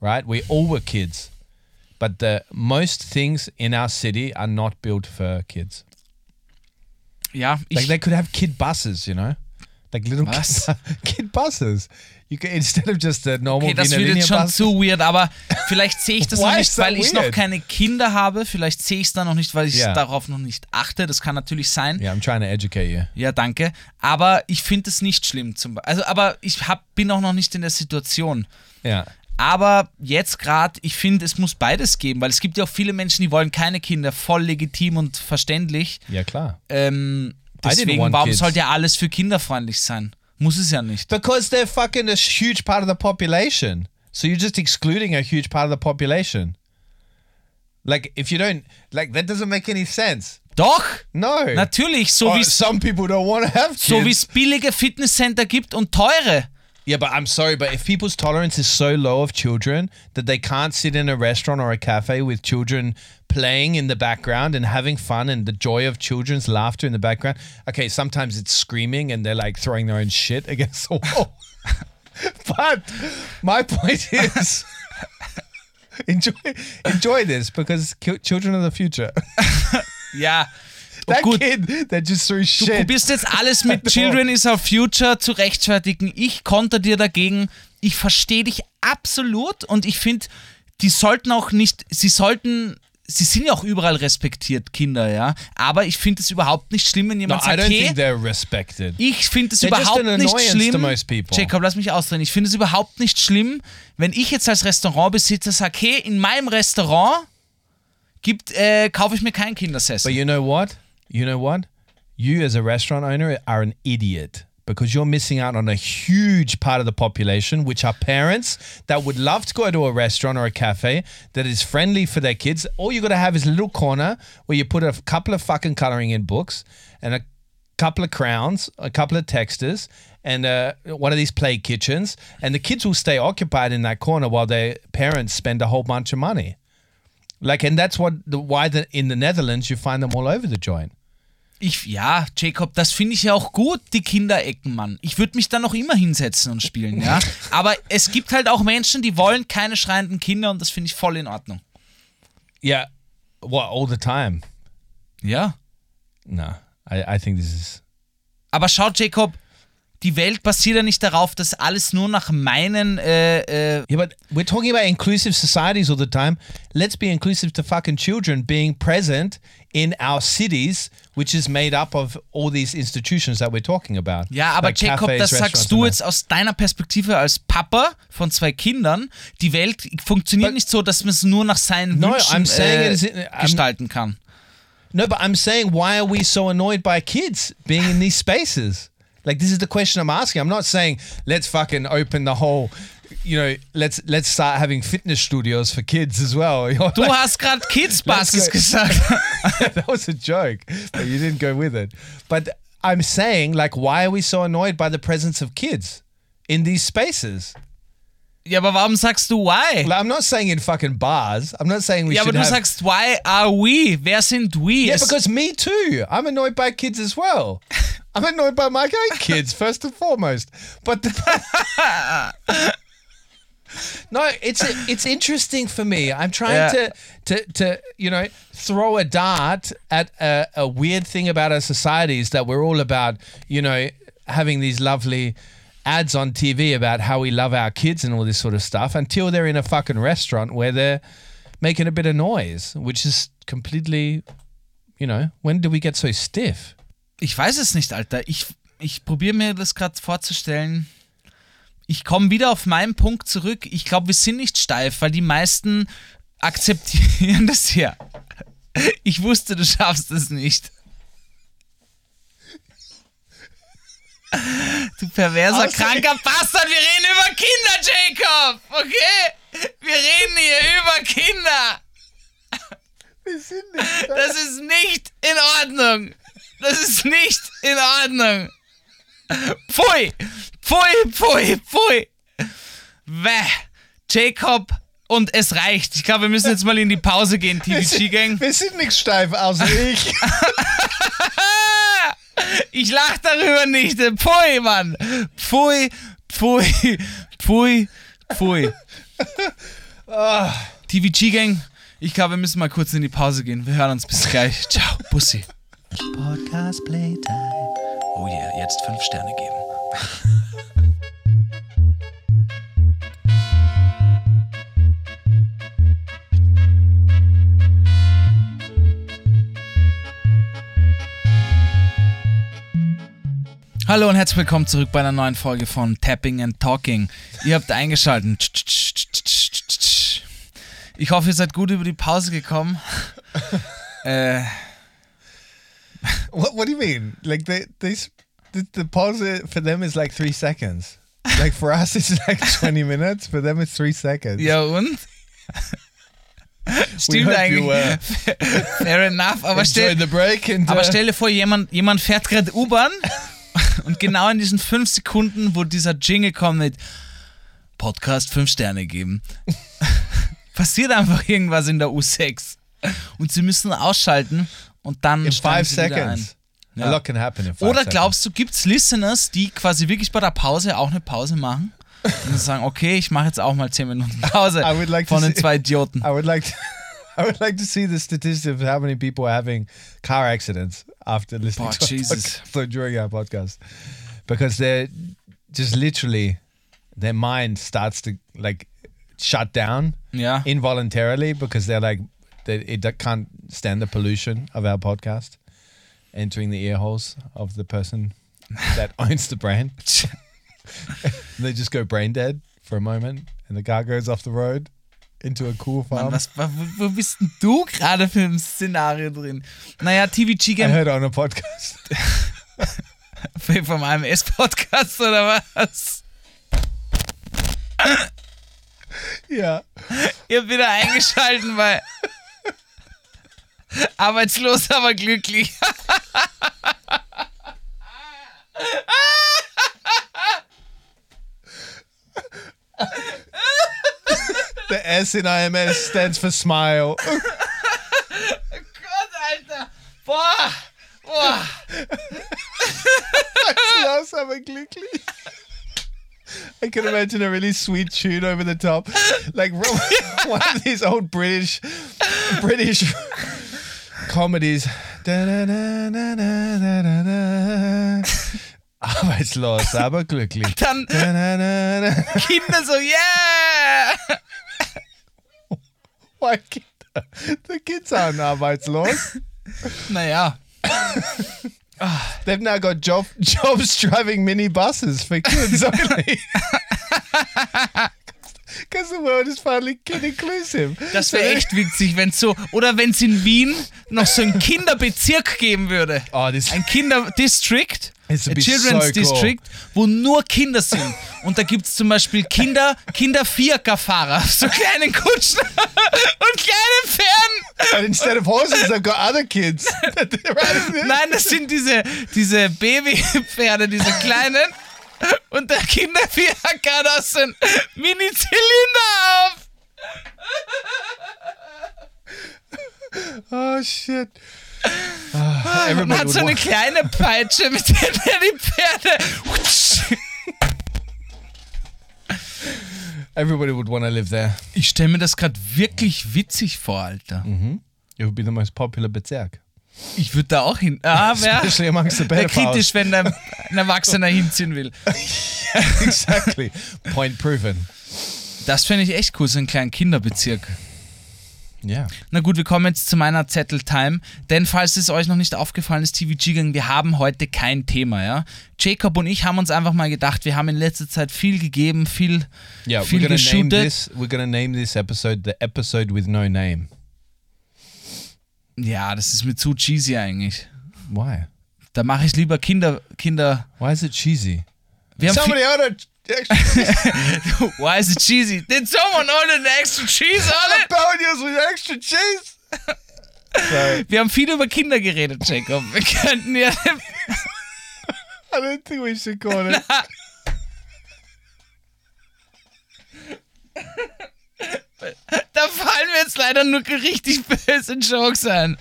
right? We all were kids but the most things in our city are not built for kids. Yeah, Like they could have kid buses, you know, like little kid buses. You could instead of just a normal okay, das wird jetzt schon zu weird, aber vielleicht sehe ich das noch nicht, weil ich noch weird? keine Kinder habe. Vielleicht sehe ich es dann noch nicht, weil ich Ja. darauf noch nicht achte. Das kann natürlich sein. Yeah, I'm trying to educate you. Ja, danke. Aber ich finde es nicht schlimm. Zum, also, aber ich hab, bin auch noch nicht in der Situation. Yeah, Aber jetzt gerade, ich finde, es muss beides geben, weil es gibt ja auch viele Menschen, die wollen keine Kinder, voll legitim und verständlich. yeah, klar. Ähm, deswegen, warum sollte ja alles für kinderfreundlich sein? Muss es ja nicht. Because they're fucking a huge part of the population. So you're just excluding a huge part of the population. Like if you don't like that doesn't make any sense. Doch! No. Natürlich, so wie some people don't want to have kids. so es billige Fitnesscenter gibt und teure. Yeah, but I'm sorry, but if people's tolerance is so low of children that they can't sit in a restaurant or a cafe with children playing in the background and having fun and the joy of children's laughter in the background. Okay, sometimes it's screaming and they're like throwing their own shit against the wall. but my point is enjoy enjoy this because children are the future. Ja. That gut. kid that just threw Du shit. probierst jetzt alles mit Children is our future zu rechtfertigen. Ich konter dir dagegen. Ich verstehe dich absolut und ich finde, die sollten auch nicht, sie sollten, sie sind ja auch überall respektiert, Kinder, ja. Aber ich finde es überhaupt nicht schlimm, wenn no, jemand I sagt, don't hey, think they're respected. ich finde es They're überhaupt nicht schlimm. Jacob, lass mich ausreden. Ich finde es überhaupt nicht schlimm, wenn ich jetzt als Restaurantbesitzer sage, hey, in meinem Restaurant gibt, äh, kaufe ich mir keinen Kindersessel. But you know what? You know what? You as a restaurant owner are an idiot because you're missing out on a huge part of the population, which are parents that would love to go to a restaurant or a cafe that is friendly for their kids. All you got to have is a little corner where you put a couple of fucking coloring in books and a couple of crowns, a couple of texters, and uh, one of these play kitchens, and the kids will stay occupied in that corner while their parents spend a whole bunch of money. Like, and that's what the why the, in the Netherlands you find them all over the joint. Ich, ja, Jacob, das finde ich ja auch gut, die Kinderecken, Mann. Ich würde mich da noch immer hinsetzen und spielen, ja. Aber es gibt halt auch Menschen, die wollen keine schreienden Kinder und das finde ich voll in Ordnung. Yeah, what all the time? Ja. No, I, I think this is Aber schau, Jacob, Die Welt basiert ja nicht darauf, dass alles nur nach meinen äh, äh, Yeah, but we're talking about inclusive societies all the time. Let's be inclusive to fucking children being present in our cities, which is made up of all these institutions that we're talking about. Ja, aber Like Jacob, cafes, das sagst du jetzt aus deiner Perspektive als Papa von zwei Kindern. Die Welt funktioniert But- nicht so, dass man es nur nach seinen No, Wünschen äh, is gestalten kann. No, but I'm saying, why are we so annoyed by kids being in these spaces? Like, this is the question I'm asking. I'm not saying let's fucking open the whole. You know, let's let's start having fitness studios for kids as well. Du hast gerade Kids go. gesagt. that was a joke, but you didn't go with it. But I'm saying, like, why are we so annoyed by the presence of kids in these spaces? ja, aber warum sagst du why? Like, I'm not saying in fucking bars. I'm not saying we Ja, aber should du have. sagst, why are we? Wer sind we? yeah, because me too. I'm annoyed by kids as well. I'm annoyed by my own kids first and foremost. But the, no, it's it's interesting for me. I'm trying Yeah. to to to you know throw a dart at a, a weird thing about our societies that we're all about. You know, having these lovely ads on TV about how we love our kids and all this sort of stuff until they're in a fucking restaurant where they're making a bit of noise, which is completely, you know, when do we get so stiff? Ich weiß es nicht, Alter. Ich, ich probiere mir das gerade vorzustellen. Ich komme wieder auf meinen Punkt zurück. Ich glaube, wir sind nicht steif, weil die meisten akzeptieren das ja. Ich wusste, du schaffst es nicht. Du perverser, Außer- kranker Bastard, wir reden über Kinder, Jacob! Okay? Wir reden hier über Kinder! Das ist nicht in Ordnung. Das ist nicht in Ordnung. Pfui, pfui, pfui, pfui. Wäh. Jacob und es reicht. Ich glaube, wir müssen jetzt mal in die Pause gehen, TVG-Gang. Wir sind nicht steif, also ich. Ich lach darüber nicht. Pfui, Mann. Pfui, pfui, pfui, pfui. TVG-Gang, ich glaube, wir müssen mal kurz in die Pause gehen. Wir hören uns bis gleich. Ciao, Bussi. Podcast Playtime. Oh yeah, jetzt fünf Sterne geben. Hallo und herzlich willkommen zurück bei einer neuen Folge von Tapping and Talking. Ihr habt eingeschaltet. Ich hoffe, ihr seid gut über die Pause gekommen. äh, What, what do you mean? Like they, they, the, the pause for them is like three seconds. Like for us, it's like 20 minutes. For them, it's three seconds. Ja und? Stimmt hope you, eigentlich. Fair enough. Aber stell, and. aber uh, stell dir vor, jemand, jemand fährt gerade U-Bahn und genau in diesen fünf Sekunden, wo dieser Jingle kommt mit Podcast fünf Sterne geben, passiert einfach irgendwas in der U6. Und sie müssen ausschalten und dann in five seconds. ein. A Ja. lot can happen in five Oder glaubst du, gibt es Listeners, die quasi wirklich bei der Pause auch eine Pause machen? Und sagen, okay, ich mache jetzt auch mal 10 Minuten Pause I would like to von den see- zwei Idioten. I would like to, I would like to see the statistics of how many people are having car accidents after listening Boah, to our Jesus. podcast or during our podcast, because they're just literally their mind starts to like shut down Ja. involuntarily because they're like they it can't stand the pollution of our podcast entering the ear holes of the person that owns the brain. they just go brain dead for a moment, and the car goes off the road into a cool farm. Mann, was, wo, bist denn du gerade für ein Szenario drin? Naja, TVG I Game heard it on a podcast. vom AMS-Podcast oder was? yeah. Ihr habt wieder eingeschalten, weil arbeitslos, aber glücklich. The S in IMS stands for smile. Gott, Alter. Boah. Boah. Time I glücklich. I can imagine a really sweet tune over the top, like one of these old British, British comedies. Arbeitslos, ah, aber glücklich. Dann. Kinder so, yeah! Why Kinder? The kids aren't arbeitslos. Naja, They've now got job, jobs driving minibuses for kids only. Because the world is finally kid inclusive. das wäre echt witzig, wenn so, oder wenn es in Wien noch so einen Kinderbezirk geben würde. Oh, Ein Kinderdistrict, It's a Children's so cool. District, wo nur Kinder sind. Und da gibt es zum Beispiel Kinder, Kinder Viererfahrer, so kleine Kutschen und kleine Pferden. and instead of horses, they've got other kids. Nein, das sind diese, diese Babypferde, diese kleinen. Und der aus so einen Mini-Zylinder auf. oh shit! Oh, Man everybody hat would so eine want- kleine Peitsche, mit der er die Pferde. everybody would want to live there. Ich stelle mir das gerade wirklich witzig vor, Alter. It would be the most popular Bezirk, Ich würde da auch hin. Ah, wer? pedophiles. kritisch, wenn da ein Erwachsener hinziehen will. exactly. Point proven. Das fände ich echt cool, so einen kleinen Kinderbezirk. Yeah. Na gut, wir kommen jetzt zu meiner Zettel-Time. Denn falls es euch noch nicht aufgefallen ist, TVG-Gang, wir haben heute kein Thema, ja. Jacob und ich haben uns einfach mal gedacht, wir haben in letzter Zeit viel gegeben, viel, Yeah, viel we're gonna name geshootet. this. We're gonna name this episode the episode with no name. Ja, das ist mir zu cheesy eigentlich. Why? Da mache ich lieber Kinder, Kinder. Why is it cheesy? Wir haben Somebody ordered extra viel, Why is it cheesy? Did someone order an extra cheese on it? jalapenoes with extra cheese. Wir haben viel über Kinder geredet, Jacob. Wir könnten ja. I don't think we should call it. Da fallen mir jetzt leider nur richtig böse Jokes ein.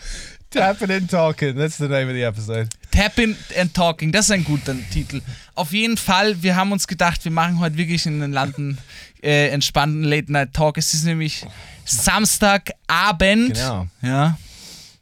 Tapping and talking. That's the name of the episode. Tapping and Talking, das ist ein guter Titel. Auf jeden Fall, wir haben uns gedacht, wir machen heute wirklich einen landen äh, entspannten Late Night Talk. Es ist nämlich Samstagabend. Genau. Ja.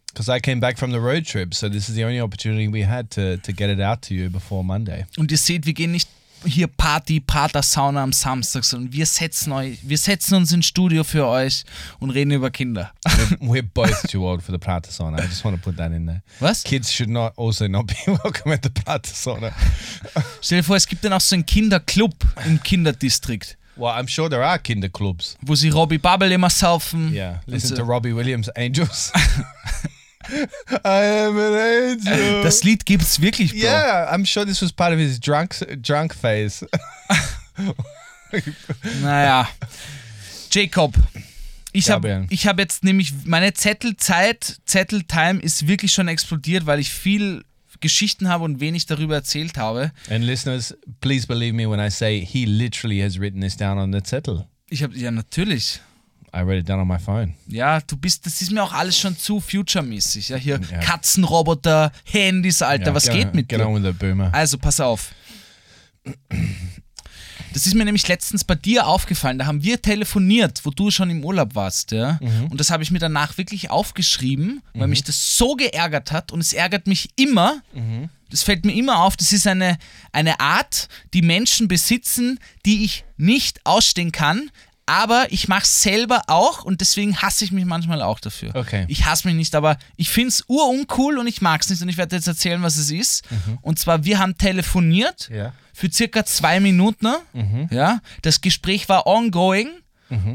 Because I came back from the road trip, so this is the only opportunity we had to, to get it out to you before Monday. Und ihr seht, wir gehen nicht hier Party, Pater, Sauna am Samstag, sondern wir setzen euch, wir setzen uns ins Studio für euch und reden über Kinder. We're, both too old for the Prata sauna. I just want to put that in there. Was? Kids should not also not be welcome at the Prata sauna. Stell dir vor, es gibt dann auch so einen Kinderclub im Kinderdistrikt, Well, I'm sure there are kinder clubs. wo sie Robbie Bubble immer saufen. Yeah, Und listen so. to Robbie Williams, Angels. I am an angel. Das Lied gibt's wirklich, Bro. yeah, I'm sure this was part of his drunk drunk phase. Naja. Jacob, ich habe ich hab jetzt nämlich meine Zettelzeit, Zetteltime ist wirklich schon explodiert, weil ich viel Geschichten habe und wenig darüber erzählt habe. And listeners, please believe me when I say he literally has written this down on the zettel. Ich habe, ja, natürlich. I wrote it down on my phone. Ja, du bist, das ist mir auch alles schon zu future-mäßig. Ja, hier Ja. Katzenroboter, Handys, Alter, Yeah, was get geht mit Get dir? on with it, boomer. Also, pass auf. Das ist mir nämlich letztens bei dir aufgefallen. Da haben wir telefoniert, wo du schon im Urlaub warst. Ja? Und das habe ich mir danach wirklich aufgeschrieben, weil mich das so geärgert hat. Und es ärgert mich immer. Das fällt mir immer auf. Das ist eine, eine Art, die Menschen besitzen, die ich nicht ausstehen kann. Aber ich mache es selber auch und deswegen hasse ich mich manchmal auch dafür. Okay. Ich hasse mich nicht, aber ich finde es uruncool und ich mag es nicht und ich werde jetzt erzählen, was es ist. Und zwar, wir haben telefoniert Ja. für circa zwei Minuten. Ja, das Gespräch war ongoing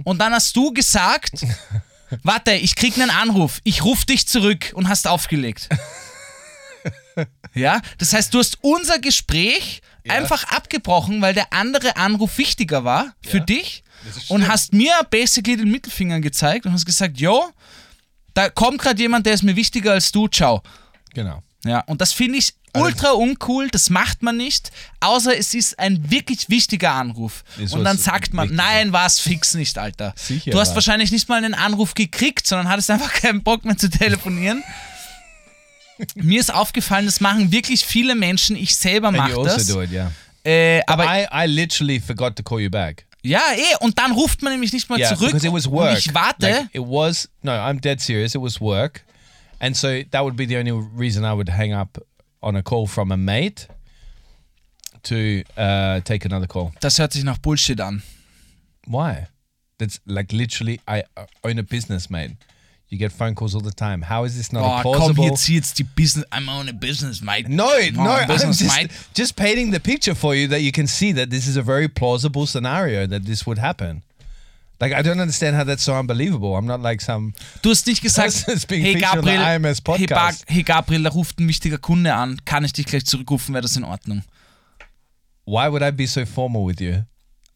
und dann hast du gesagt, warte, ich krieg einen Anruf, ich rufe dich zurück und hast aufgelegt. ja, das heißt, du hast unser Gespräch einfach abgebrochen, weil der andere Anruf wichtiger war für dich und hast mir basically den Mittelfinger gezeigt und hast gesagt, yo, da kommt gerade jemand, der ist mir wichtiger als du, ciao. Genau. Ja, und das finde ich ultra uncool, das macht man nicht, außer es ist ein wirklich wichtiger Anruf. Ist und dann sagt man, nein, war es fix nicht, Alter. Sicher du hast war's. wahrscheinlich nicht mal einen Anruf gekriegt, sondern hattest einfach keinen Bock mehr zu telefonieren. Mir ist aufgefallen, das machen wirklich viele Menschen, ich selber mache also das. do it, yeah. Äh, aber I, I literally forgot to call you back. Ja, eh, und dann ruft man nämlich nicht mal Yeah, zurück. because it was work. Und ich warte. Like, it was no, I'm dead serious. It was work, and so that would be the only reason I would hang up on a call from a mate. to uh, take another call. Das hört sich nach Bullshit an. Why? That's like literally, I uh, own a business, mate. You get phone calls all the time. How is this not Boah, a komm, plausible? zieh jetzt die Business. I'm on a business, mate. no, no, I'm business, just, mate. just painting the picture for you that you can see that this is a very plausible scenario that this would happen. Like, I don't understand how that's so unbelievable. I'm not like some. Du hast nicht gesagt, Das ist being hey featured on the Gabriel, hey, ba hey Gabriel, da ruft ein wichtiger Kunde an. Kann ich dich gleich zurückrufen? Wäre das in Ordnung? Why would I be so formal with you?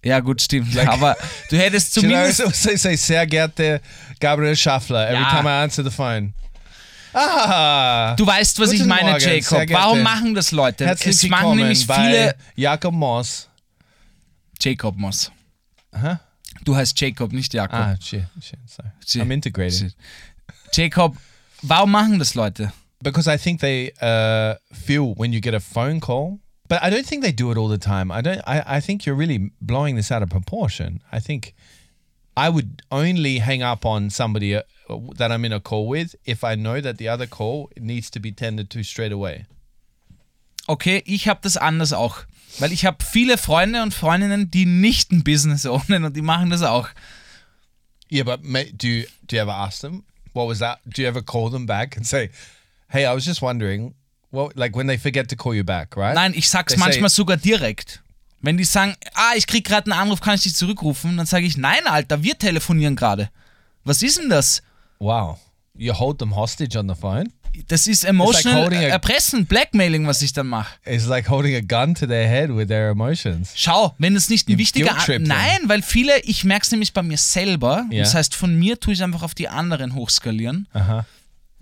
Ja, gut, stimmt. Aber du hättest Should I zumindest. also say, sehr geehrte Gabriel Schaffler every Ja. time I answer the phone? Ah! Du weißt, was ich meine, Morgen, Jacob. Warum machen das Leute? Herzlich es machen nämlich viele. Jakob Moss. Jacob Moss. Huh? Du heißt Jacob, nicht Jakob. Ah, shit, shit. Sorry. Shit. I'm integrated. Shit. Jacob, warum machen das Leute? Because I think they uh, feel when you get a phone call, but I don't think they do it all the time. I don't. I, I think you're really blowing this out of proportion. I think I would only hang up on somebody uh, that I'm in a call with if I know that the other call needs to be tended to straight away. Okay, ich habe das anders auch. Weil ich habe viele Freunde und Freundinnen, die nicht ein Business ownen und die machen das auch. Yeah, but mate, do you do you ever ask them what was that? Do you ever call them back and say, "Hey, I was just wondering, what like when they forget to call you back, right?" Nein, ich sag's They say- manchmal sogar direkt. Wenn die sagen, ah, ich krieg gerade einen Anruf, kann ich dich zurückrufen? Dann sage ich, nein, Alter, wir telefonieren gerade. Was ist denn das? Wow, you hold them hostage on the phone. Das ist emotional a- Erpressen, Blackmailing, was ich dann mache. It's like holding a gun to their head with their emotions. Schau, wenn es nicht ein You wichtiger... Nein, weil viele, ich merke es nämlich bei mir selber. Ja. Das heißt, von mir tue ich einfach auf die anderen hochskalieren.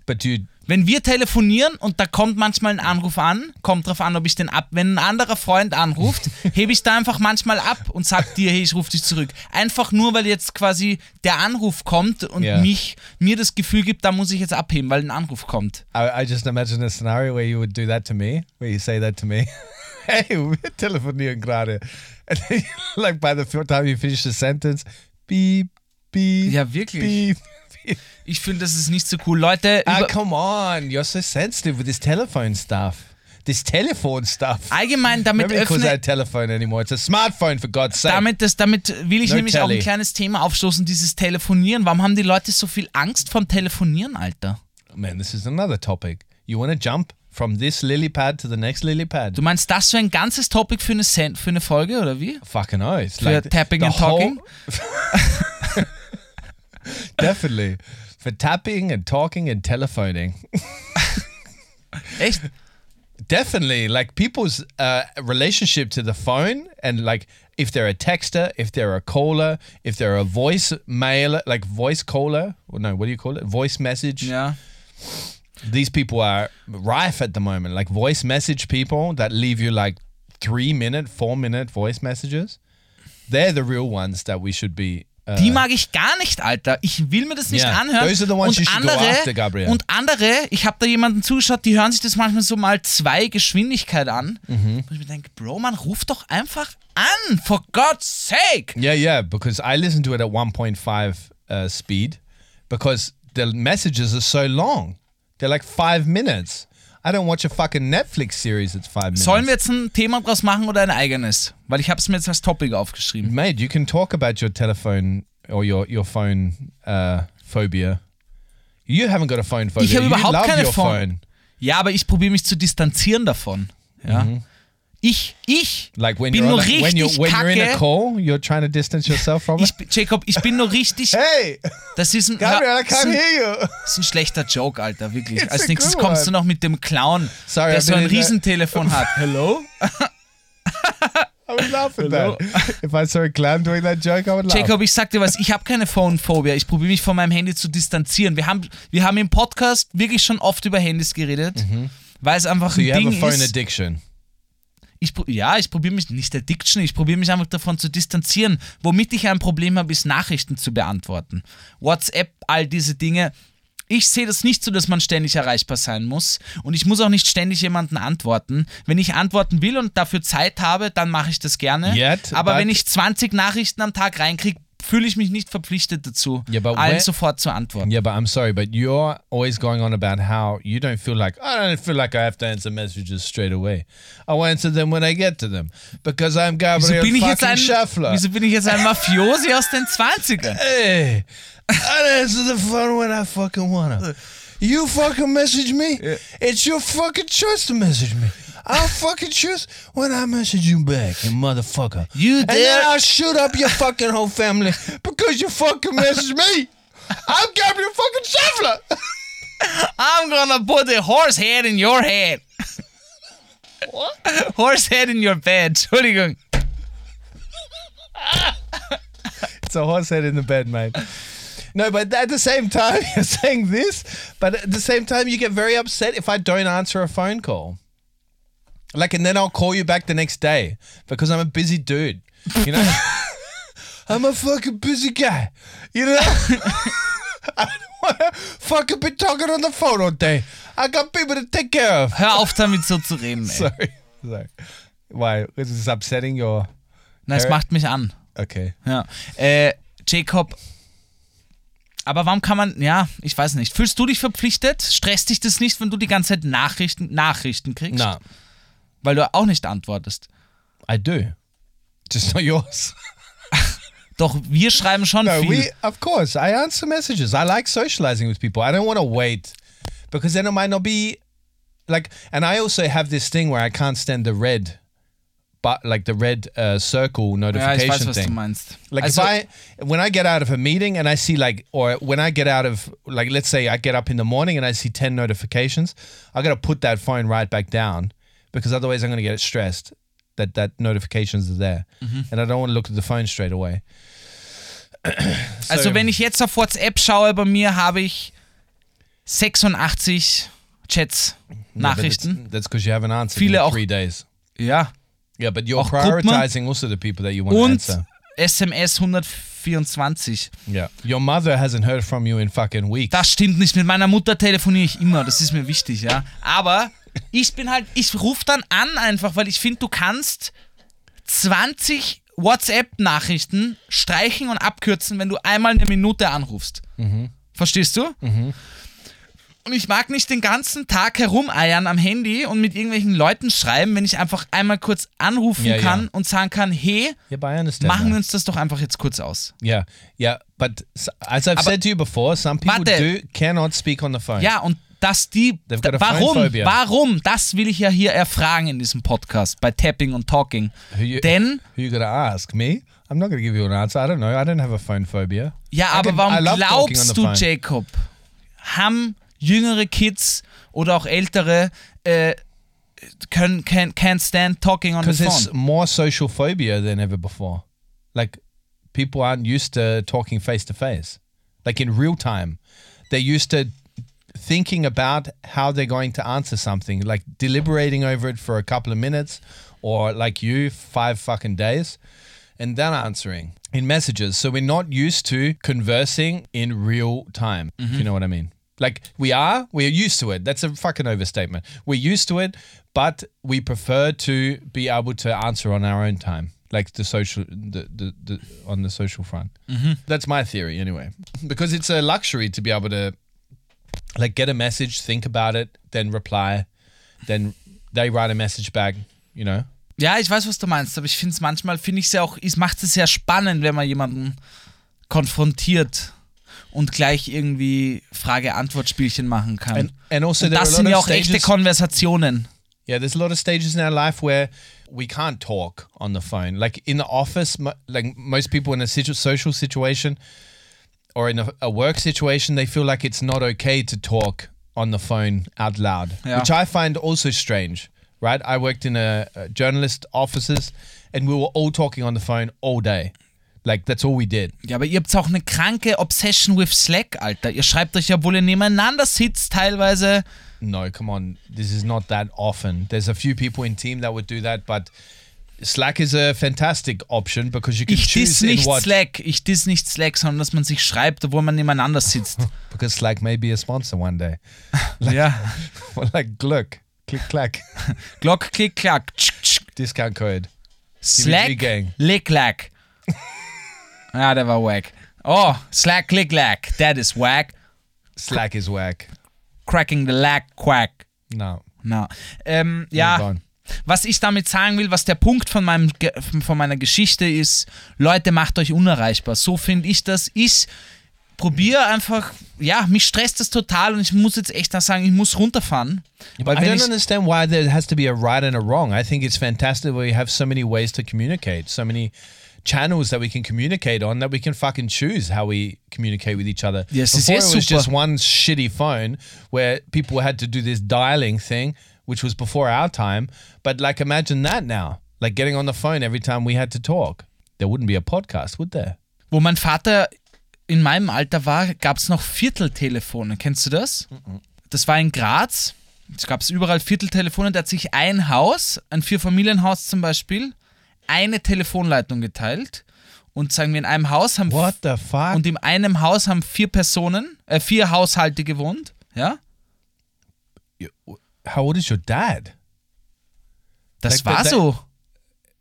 But do you, Wenn wir telefonieren und da kommt manchmal ein Anruf an, kommt drauf an, ob ich den ab. Wenn ein anderer Freund anruft, hebe ich da einfach manchmal ab und sag dir, hey, ich rufe dich zurück. Einfach nur, weil jetzt quasi der Anruf kommt und Ja. mich mir das Gefühl gibt, da muss ich jetzt abheben, weil ein Anruf kommt. I, I just imagine a scenario where you would do that to me, where you say that to me. hey, we're telefonieren gerade. And then, like by the time you finish the sentence, beep, beep, Ja, wirklich. beep. beep. Ich finde, das ist nicht so cool. Leute, Ah, come on, you're so sensitive with this telephone stuff. This telephone stuff. allgemein damit Nobody öffne, a telephone anymore. It's a smartphone, for God's sake. damit, das, damit will ich No nämlich auch telly. ein kleines Thema aufstoßen, dieses Telefonieren. Warum haben die Leute so viel Angst vom Telefonieren, Alter? Man, this is another topic. You want to jump from this lily pad to the next lily pad? Du meinst das für ein ganzes Topic für eine, Sen für eine Folge, oder wie? Fucking oath. Für Tapping and Talking? Definitely. For tapping and talking and telephoning. Definitely. Like people's uh, relationship to the phone and like if they're a texter, if they're a caller, if they're a voice mailer, like voice caller, or no, what do you call it? Voice message. Yeah. These people are rife at the moment. Like voice message people that leave you like three minute, four minute voice messages. They're the real ones that we should be. Uh, Die mag ich gar nicht, Alter. Ich will mir das nicht Yeah, anhören. those are the ones und andere, after, Gabriel. und andere, ich habe da jemanden zugeschaut, die hören sich das manchmal so mal zwei Geschwindigkeit an. Mhm. Und ich mir denke, Bro, man, ruf doch einfach an, for God's sake. Yeah, yeah, because I listen to it at 1.5 uh, speed because the messages are so long. They're like five minutes. I don't watch a fucking Netflix series that's five minutes. Sollen wir jetzt ein Thema draus machen oder ein eigenes? Weil ich habe es mir jetzt als Topic aufgeschrieben. Mate, you can talk about your telephone or your, your phone uh, phobia. You haven't got a phone phobia. Ich habe you überhaupt love keine your Phone- phone. Ja, aber ich probiere mich zu distanzieren davon. Ja. Ich, ich Like when bin you're, when richtig you're when you're in a kacke. call, you're trying to distance yourself from Ich, it. Jacob, ich bin nur richtig. Hey, Das ist ein, Gabriel, I can't hear you. das ist ein schlechter Joke, Alter, wirklich. It's Als nächstes kommst du noch mit dem Clown, Sorry, der so ein Riesentelefon hat. Hello? I would laugh at that. If I saw a clown doing that joke, I would laugh. Jacob, ich sag dir was, ich habe keine Phone-Phobia. Ich probiere mich von meinem Handy zu distanzieren. Wir haben, wir haben im Podcast wirklich schon oft über Handys geredet, weil es einfach Mhm. so ein you have a Ding phone ist. addiction. Ich, ja, ich probiere mich, nicht Addiction, ich probiere mich einfach davon zu distanzieren. Womit ich ein Problem habe, ist Nachrichten zu beantworten. WhatsApp, all diese Dinge. Ich sehe das nicht so, dass man ständig erreichbar sein muss. Und ich muss auch nicht ständig jemanden antworten. Wenn ich antworten will und dafür Zeit habe, dann mache ich das gerne. Yet, Aber wenn ich 20 Nachrichten am Tag reinkriege, fühle ich mich nicht verpflichtet dazu, but allen sofort zu antworten. Yeah, but I'm sorry, but you're always going on about how you don't feel like I don't feel like I have to answer messages straight away. I'll answer them when I get to them because I'm Wieso Gabriel bin, ich jetzt fucking ein, Schaffler. wieso bin ich jetzt ein Mafiosi aus den 20ern? Hey, I answer the phone when I fucking wanna. You fucking message me. It's your fucking choice to message me. I'll fucking choose when I message you back, you motherfucker. You and then dare- I'll shoot up your fucking whole family because you fucking message me. I'm Gabriel fucking Schaffler. I'm gonna put a horse head in your head. What? Horse head in your bed. Entschuldigung. It's a horse head in the bed, mate. No, but at the same time, you're saying this, but at the same time, you get very upset if I don't answer a phone call. Like, and then I'll call you back the next day because I'm a busy dude. You know, I'm a fucking busy guy. You know, I don't want to fucking be talking on the phone all day. I got people to take care of. Hör auf damit so zu reden, ey. Sorry, sorry. Why? Is this upsetting your? Na, es macht mich an. Okay. Ja. Äh, Jacob. Aber warum kann man, ja, ich weiß nicht. Fühlst du dich verpflichtet? Stresst dich das nicht, wenn du die ganze Zeit Nachrichten, Nachrichten kriegst? No, Weil du auch nicht antwortest. I do. Just not yours. Doch wir schreiben schon No, viel. we of course I answer messages. I like socializing with people. I don't want to wait because then it might not be like. And I also have this thing where I can't stand the red, but like the red uh, circle ja, ich notification weiß, was du thing. meinst. Like also, if I when I get out of a meeting and I see like or when I get out of like let's say I get up in the morning and I see 10 notifications, I got to put that phone right back down because otherwise I'm going to get stressed that that notifications are there and I don't want to look at the phone straight away. also so- wenn ich jetzt auf WhatsApp schaue, bei mir habe ich 86 Chats, Yeah, Nachrichten. That's because you haven't answered Viele in auch- three days. Ja. Yeah, but you're Auch Gruppen. prioritizing also the people that you want to Und answer. SMS 124. Yeah. Your mother hasn't heard from you in fucking weeks. Das stimmt nicht. Mit meiner Mutter telefoniere ich immer. Das ist mir wichtig, ja. Aber ich bin halt, ich rufe dann an einfach, weil ich finde, du kannst 20 WhatsApp-Nachrichten streichen und abkürzen, wenn du einmal eine Minute anrufst. Verstehst du? Und ich mag nicht den ganzen Tag herumeiern am Handy und mit irgendwelchen Leuten schreiben, wenn ich einfach einmal kurz anrufen Ja, ja. kann und sagen kann, hey, machen wir uns das doch einfach jetzt kurz aus. Yeah, yeah, but as I've Aber- said to you before, some people Warte. do cannot speak on the phone. Ja, und dass die. Warum? phone. Warum? Das will ich ja hier erfragen in diesem Podcast bei Tapping und Talking. Who you, Denn, who you gonna ask me? I'm not gonna give you an answer. I don't know. I don't have a phone phobia. ja, I aber can- warum glaubst du, phone. Jacob, haben jüngere Kids oder auch ältere äh, können, can, can't stand talking on the Because there's phone? more social phobia than ever before. Like people aren't used to talking face to face, like in real time. They're used to thinking about how they're going to answer something, like deliberating over it for a couple of minutes, or like you, five fucking days, and then answering in messages. So we're not used to conversing in real time, if you mm-hmm. know what I mean. Like we are, we're used to it. That's a fucking overstatement. We're used to it, but we prefer to be able to answer on our own time, like the social, the, the, the on the social front. Mm-hmm. That's my theory, anyway, because it's a luxury to be able to, like, get a message, think about it, then reply, then they write a message back. You know, Ja, ich weiß, was du meinst, aber ich finde es manchmal, finde ich es ja auch, es macht es sehr spannend, wenn man jemanden konfrontiert und gleich irgendwie Frage-Antwort-Spielchen machen kann. and and also und das sind ja auch echte stages. Konversationen. Yeah, there's a lot of stages in our life where we can't talk on the phone. Like in the office, like most people in a social situation or in a, a work situation, they feel like it's not okay to talk on the phone out loud, Yeah. which I find also strange. Right? I worked in a, a journalist offices, and we were all talking on the phone all day. Like that's all we did. Ja, aber ihr habt auch eine kranke Obsession with Slack, Alter. Ihr schreibt euch ja, ihr nebeneinander sitzt, teilweise. No, come on. This is not that often. There's a few people in team that would do that, but Slack is a fantastic option because you can Ich choose in nicht what Slack, ich diss nicht Slack, sondern dass man sich schreibt, obwohl man nebeneinander sitzt. because Slack may be a sponsor one day. ja. Well, like Gluck, click clack, Glock, klick, klack. Discount code. Slack, Gang. lick, lack. Ja, der war wack. Oh, Slack, Click, Lack. That is wack. Slack is whack. Cracking the Lack, Quack. No. Na. Ähm, ja. Was ich damit sagen will, was der Punkt von, meinem, von meiner Geschichte ist, Leute, macht euch unerreichbar. So finde ich das. Ich probiere einfach, ja, mich stresst das total und ich muss jetzt echt mal sagen, ich muss runterfahren. Weil I don't ich, understand why there has to be a right and a wrong. I think it's fantastic we have so many ways to communicate, so many channels that we can communicate on that we can fucking choose how we communicate with each other. Yes, es Before it was super. just one shitty phone where people had to do this dialing thing, which was before our time. But like, imagine that now, like getting on the phone every time we had to talk. There wouldn't be a podcast, would there? wo mein Vater in meinem Alter war, gab es noch Vierteltelefone. Kennst du das? Das war in Graz. Es gab überall Vierteltelefone. Da hat sich ein Haus, ein Vierfamilienhaus zum Beispiel, eine Telefonleitung geteilt. Und sagen wir, in einem Haus haben What the fuck? und in einem Haus haben vier Personen, äh, vier Haushalte gewohnt. Ja, how old is your dad? das Like, war that- so.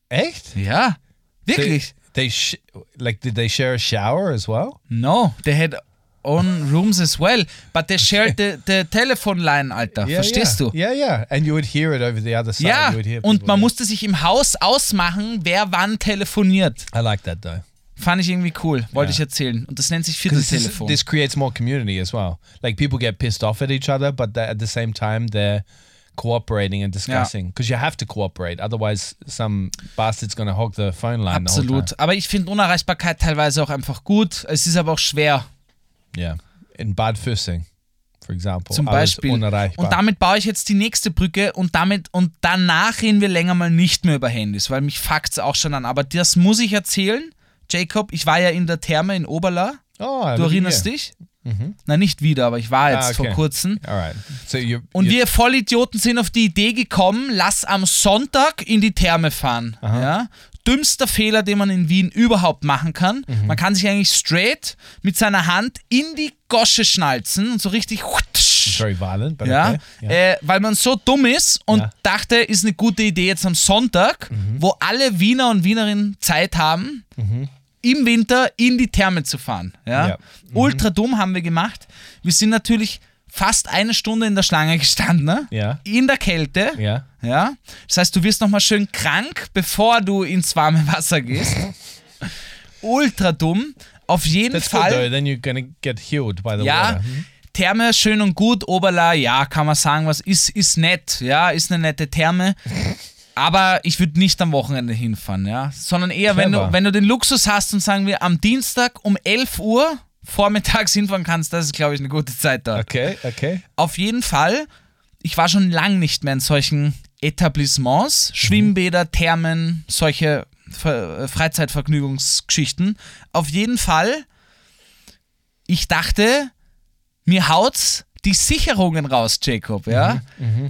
Echt? Ja, wirklich. They, they sh- like, did they share a shower as well? No, they had own rooms as well, but they shared the, the telephone line, Alter. Verstehst yeah. du? Yeah, yeah. And you would hear it over the other side. Ja, und man yeah. musste sich im Haus ausmachen, wer wann telefoniert. I like that though. Fand ich irgendwie cool, wollte Ja. ich erzählen. Und das nennt sich 'Cause this, Vierteltelefon. this creates more community as well. Like people get pissed off at each other, but at the same time they're cooperating and discussing. Because you have to cooperate, otherwise some bastard's gonna hog the phone line. Absolut. Aber ich finde Unerreichbarkeit teilweise auch einfach gut. Es ist aber auch schwer, time. Yeah. In Bad Füssing, for example. zum Beispiel. unerreichbar. Und damit baue ich jetzt die nächste Brücke und damit und danach reden wir länger mal nicht mehr über Handys, weil mich fuckt's auch schon an. Aber das muss ich erzählen. Jacob, ich war ja in der Therme in Oberla. oh, Du erinnerst dich? Na, nicht wieder, aber ich war jetzt Ah, okay. vor kurzem. So you Und wir Vollidioten sind auf die Idee gekommen, lass am Sonntag in die Therme fahren. Ja? Dümmster Fehler, den man in Wien überhaupt machen kann. Mhm. Man kann sich eigentlich straight mit seiner Hand in die Gosche schnalzen und so richtig. very violent, Ja, okay. Yeah. äh, weil man so dumm ist und Ja. Mhm. dachte, ist eine gute Idee jetzt am Sonntag, wo alle Wiener und Wienerinnen Zeit haben, im Winter in die Therme zu fahren. Ja? Ja. Mhm. Ultra dumm haben wir gemacht. Wir sind natürlich fast eine Stunde in der Schlange gestanden, ne? Ja. in der Kälte. Yeah. Ja? Das heißt, du wirst nochmal schön krank, bevor du ins warme Wasser gehst. Ultra dumm. Auf jeden That's good Fall. though. Then you're gonna get healed by the Ja, water. Therme schön und gut, Oberla, ja, kann man sagen, was ist, ist nett, ja, ist eine nette Therme. Aber ich würde nicht am Wochenende hinfahren, ja. Sondern eher, wenn du, wenn du den Luxus hast und sagen wir am Dienstag um 11 Uhr vormittags hinfahren kannst, das ist, glaube ich, eine gute Zeit da. Okay. Okay. Auf jeden Fall, ich war schon lang nicht mehr in solchen Etablissements, Schwimmbäder, Thermen, solche äh, Freizeitvergnügungsgeschichten. Auf jeden Fall, ich dachte, mir haut's die Sicherungen raus, Jacob, ja.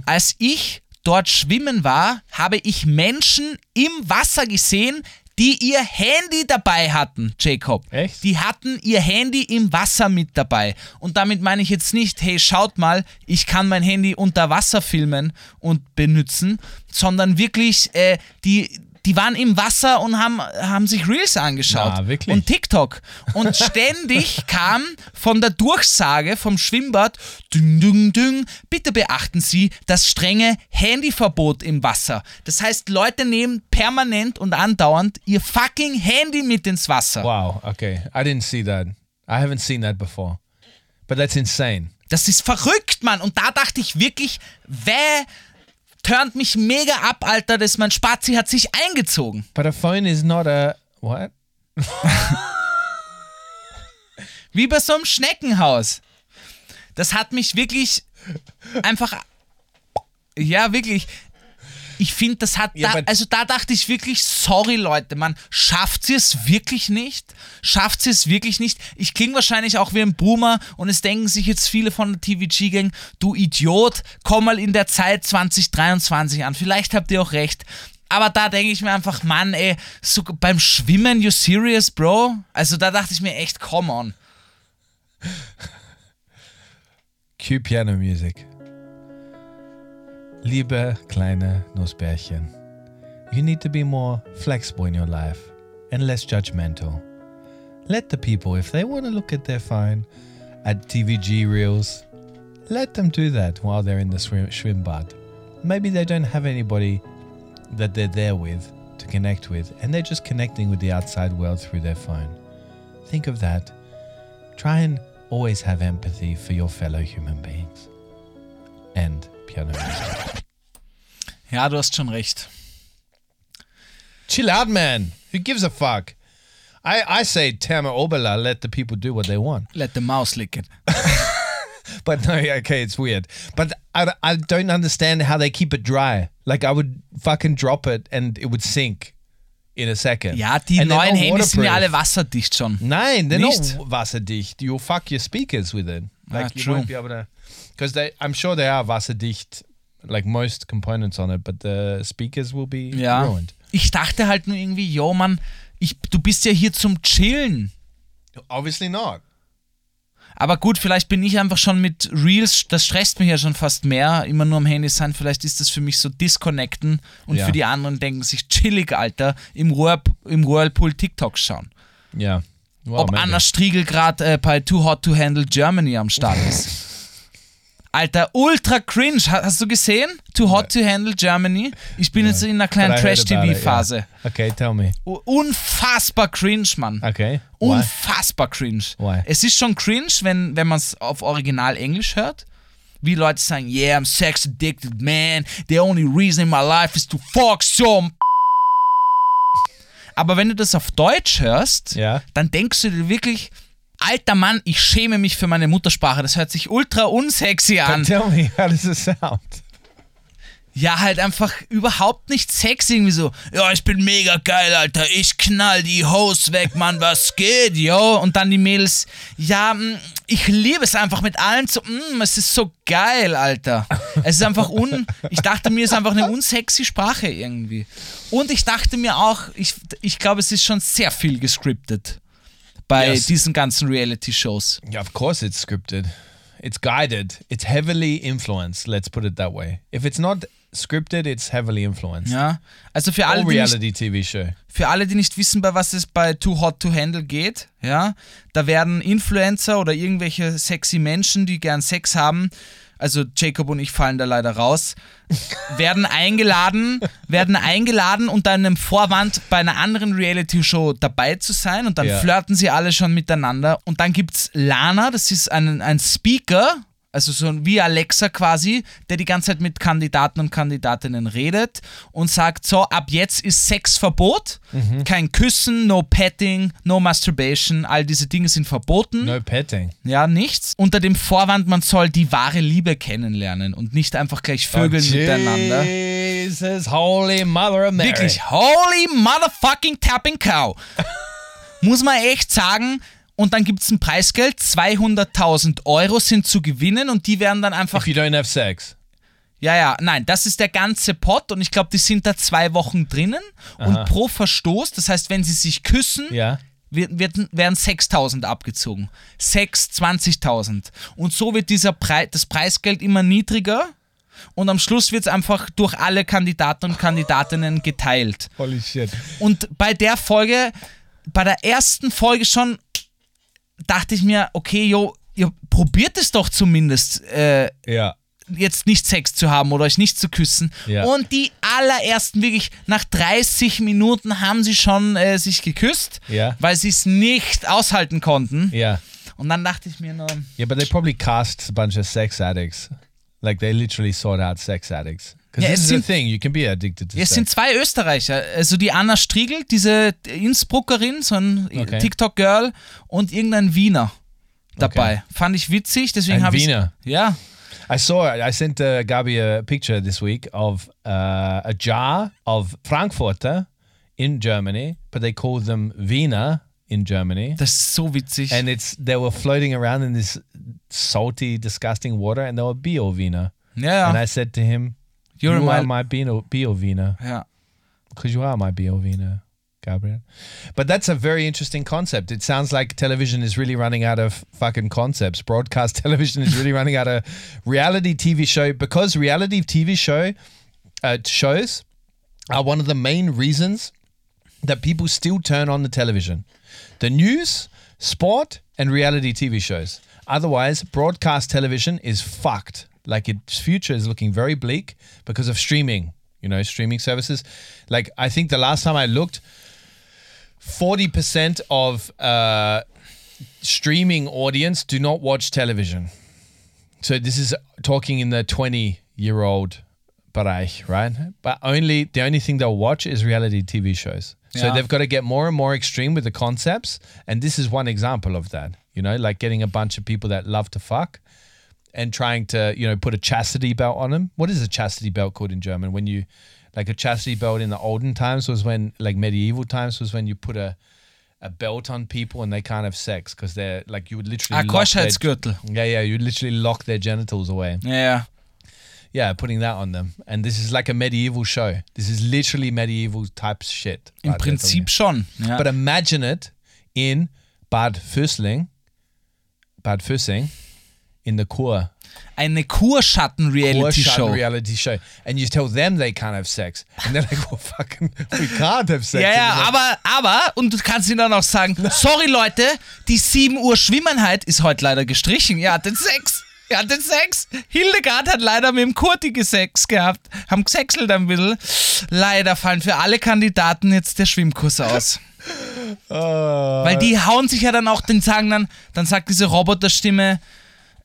Als ich dort schwimmen war, habe ich Menschen im Wasser gesehen, die ihr Handy dabei hatten, Jacob. Echt? Die hatten ihr Handy im Wasser mit dabei. Und damit meine ich jetzt nicht, hey, schaut mal, ich kann mein Handy unter Wasser filmen und benutzen, sondern wirklich, äh, die, die waren im Wasser und haben, haben sich Reels angeschaut. Na, wirklich? Und TikTok. Und ständig kam von der Durchsage vom Schwimmbad, ding, ding, ding, bitte beachten Sie das strenge Handyverbot im Wasser. Das heißt, Leute nehmen permanent und andauernd ihr fucking Handy mit ins Wasser. Wow. Okay. I didn't see that. I haven't seen that before. But that's insane. Das ist verrückt, Mann. Und da dachte ich wirklich, wer turnt mich mega ab, Alter, dass mein Spazi hat sich eingezogen. But a phone is not a what? Wie bei so einem Schneckenhaus. Das hat mich wirklich einfach. Ja, wirklich. Ich finde, das hat. Ja, da, also da dachte ich wirklich, sorry Leute, man, schafft sie es wirklich nicht? Schafft sie es wirklich nicht? Ich klinge wahrscheinlich auch wie ein Boomer und es denken sich jetzt viele von der TVG-Gang, du Idiot, komm mal in der Zeit 2023 an. Vielleicht habt ihr auch recht. Aber da denke ich mir einfach, Mann, ey, so beim Schwimmen, you serious, Bro? Also da dachte ich mir echt, come on. Cue piano music. Liebe kleine Nussbärchen, you need to be more flexible in your life and less judgmental. let the people, if they want to look at their phone at TVG reels, let them do that while they're in the swim, schwimmbad. Maybe they don't have anybody that they're there with to connect with, and they're just connecting with the outside world through their phone. Think of that. Try and always have empathy for your fellow human beings. And piano music. Ja, du hast schon recht. Chill out, man. Who gives a fuck? I, I say Tama Obala, let the people do what they want. Let the mouse lick it. But no, okay, it's weird. But I, I don't understand how they keep it dry. Like I would fucking drop it and it would sink in a second. Ja, die And neuen Handys sind ja alle wasserdicht schon. Nein, they're Nicht? not wasserdicht. You'll fuck your speakers with it. Like Ah, you true. won't be able to, because they. I'm sure they are wasserdicht, like most components on it, but the speakers will be Ja. ruined. Ich dachte halt nur irgendwie, yo, Mann, ich, du bist ja hier zum Chillen. Obviously not. Aber gut, vielleicht bin ich einfach schon mit Reels, das stresst mich ja schon fast mehr, immer nur am Handy sein. Vielleicht ist das für mich so disconnecten und Ja. für die anderen denken sich chillig, Alter, im, Whirl, im Whirlpool TikTok schauen. Yeah. Well, Ob. Anna Striegel gerade äh, bei Too Hot to Handle Germany am Start ist. Alter, ultra cringe. Ha- Hast du gesehen? Too Hot to Handle Germany? Ich bin jetzt in einer kleinen it, yeah. Trash-TV-Phase. Okay, tell me. Unfassbar cringe, Mann. Okay. Why? Unfassbar cringe. Why? Es ist schon cringe, wenn, wenn man es auf Original Englisch hört. Wie Leute sagen, yeah, I'm sex addicted, man. The only reason in my life is to fuck some. Aber wenn du das auf Deutsch hörst, Ja. dann denkst du dir wirklich, alter Mann, ich schäme mich für meine Muttersprache. Das hört sich ultra unsexy an. But tell me, how does it sound? Ja, halt einfach überhaupt nicht sexy. Irgendwie so, ja, ich bin mega geil, Alter. Ich knall die Hose weg, Mann, was geht, yo? Und dann die Mädels, ja, mm, ich liebe es einfach mit allen so, mm, es ist so geil, Alter. Es ist einfach un, ich dachte mir, es ist einfach eine unsexy Sprache irgendwie. Und ich dachte mir auch, ich, ich glaube, es ist schon sehr viel gescriptet bei Yes. diesen ganzen Reality-Shows. Yeah, of course it's scripted. It's guided. It's heavily influenced. Let's put it that way. If it's not scripted, it's heavily influenced. Ja, also für alle, All die nicht reality TV show. Für alle, die nicht wissen, bei was es bei Too Hot to Handle geht, ja, da werden Influencer oder irgendwelche sexy Menschen, die gern Sex haben, also Jacob und ich fallen da leider raus, werden eingeladen, werden eingeladen unter einem Vorwand bei einer anderen Reality-Show dabei zu sein und dann Ja. flirten sie alle schon miteinander und dann gibt's Lana, das ist ein, ein Speaker, also so wie Alexa quasi, der die ganze Zeit mit Kandidaten und Kandidatinnen redet und sagt, so, ab jetzt ist Sexverbot, kein Küssen, no Petting, no Masturbation, all diese Dinge sind verboten. No petting. Ja, nichts. Unter dem Vorwand, man soll die wahre Liebe kennenlernen und nicht einfach gleich vögeln Oh, miteinander. Jesus, holy mother of Mary. Wirklich, holy motherfucking tapping cow. Muss man echt sagen. Und dann gibt es ein Preisgeld, 200.000 Euro sind zu gewinnen und die werden dann einfach If you don't have sex. Ja, ja, nein, das ist der ganze Pot und ich glaube, die sind da zwei Wochen drinnen und pro Verstoß, das heißt, wenn sie sich küssen, Yeah. wird, wird, werden 6.000 abgezogen. 6, 20.000. Und so wird dieser Pre das Preisgeld immer niedriger und am Schluss wird es einfach durch alle Kandidaten und Kandidatinnen geteilt. Holy shit. Und bei der Folge, bei der ersten Folge schon, dachte ich mir, okay, jo, ihr probiert es doch zumindest. Äh, Yeah. jetzt nicht Sex zu haben oder euch nicht zu küssen. Ja. Und die allerersten, wirklich nach 30 Minuten haben sie schon äh, sich geküsst, Ja. weil sie es nicht aushalten konnten. Yeah. Und dann dachte ich mir nur, Yeah, but they probably cast a bunch of sex addicts. Like they literally sought out sex addicts. Because Yeah, this is the seemed- thing, you can be addicted to es sex. sind zwei Österreicher, also die Anna Striegel, diese Innsbruckerin, so ein Okay. TikTok-Girl und irgendein Wiener dabei. Fand ich witzig, deswegen habe ich Wiener? Ja, I saw it. I sent uh, Gabi a picture this week of uh, a jar of Frankfurter in Germany, but they call them Wiener in Germany. das ist so witzig. And it's they were floating around in this salty, disgusting water, and they were Bio Wiener. ja, And ja. I said to him, You're "You my- are my Bio, Bio Wiener, ja. because you are my Bio Wiener." Gabriel. But that's a very interesting concept. It sounds like television is really running out of fucking concepts. Broadcast television is really running out of reality TV show because reality TV show uh, shows are one of the main reasons that people still turn on the television the news, sport, and reality TV shows. Otherwise, broadcast television is fucked. Like its future is looking very bleak because of streaming, you know, streaming services. Like, I think the last time I looked, 40% of uh, streaming audience do not watch television. So this is talking in the 20 year old Bereich, right? But only the only thing they'll watch is reality TV shows. So Yeah. they've got to get more and more extreme with the concepts. And this is one example of that, you know, like getting a bunch of people that love to fuck and trying to, you know, put a chastity belt on them. What is a chastity belt called in German? When you, like a chastity belt in the olden times was when, like medieval times was when you put a, a belt on people and they can't have sex because they're like, you would literally Ah, lock their- Keuschheitsgürtel. yeah, yeah, you literally lock their genitals away. Yeah. Yeah, putting that on them. And this is like a medieval show. This is literally medieval type shit. In Prinzip schon. Talking. But imagine it in Bad Füssling, Bad Füssing, in the Kur. Eine Kurschatten-Reality-Show. Kur reality show. And you tell them they can't have sex. And they're like, well, fucking, we can't have sex. Ja, ja, aber, aber, und du kannst ihnen dann auch sagen, sorry Leute, die 7 Uhr Schwimmenheit ist heute leider gestrichen. Ihr hattet Sex. Ihr hattet Sex. Hildegard hat leider mit dem Kurti Sex gehabt. Haben gesexelt ein bisschen. Leider fallen für alle Kandidaten jetzt der Schwimmkurs aus. oh, Weil die hauen sich ja dann auch, den sagen dann, dann sagt diese Roboterstimme,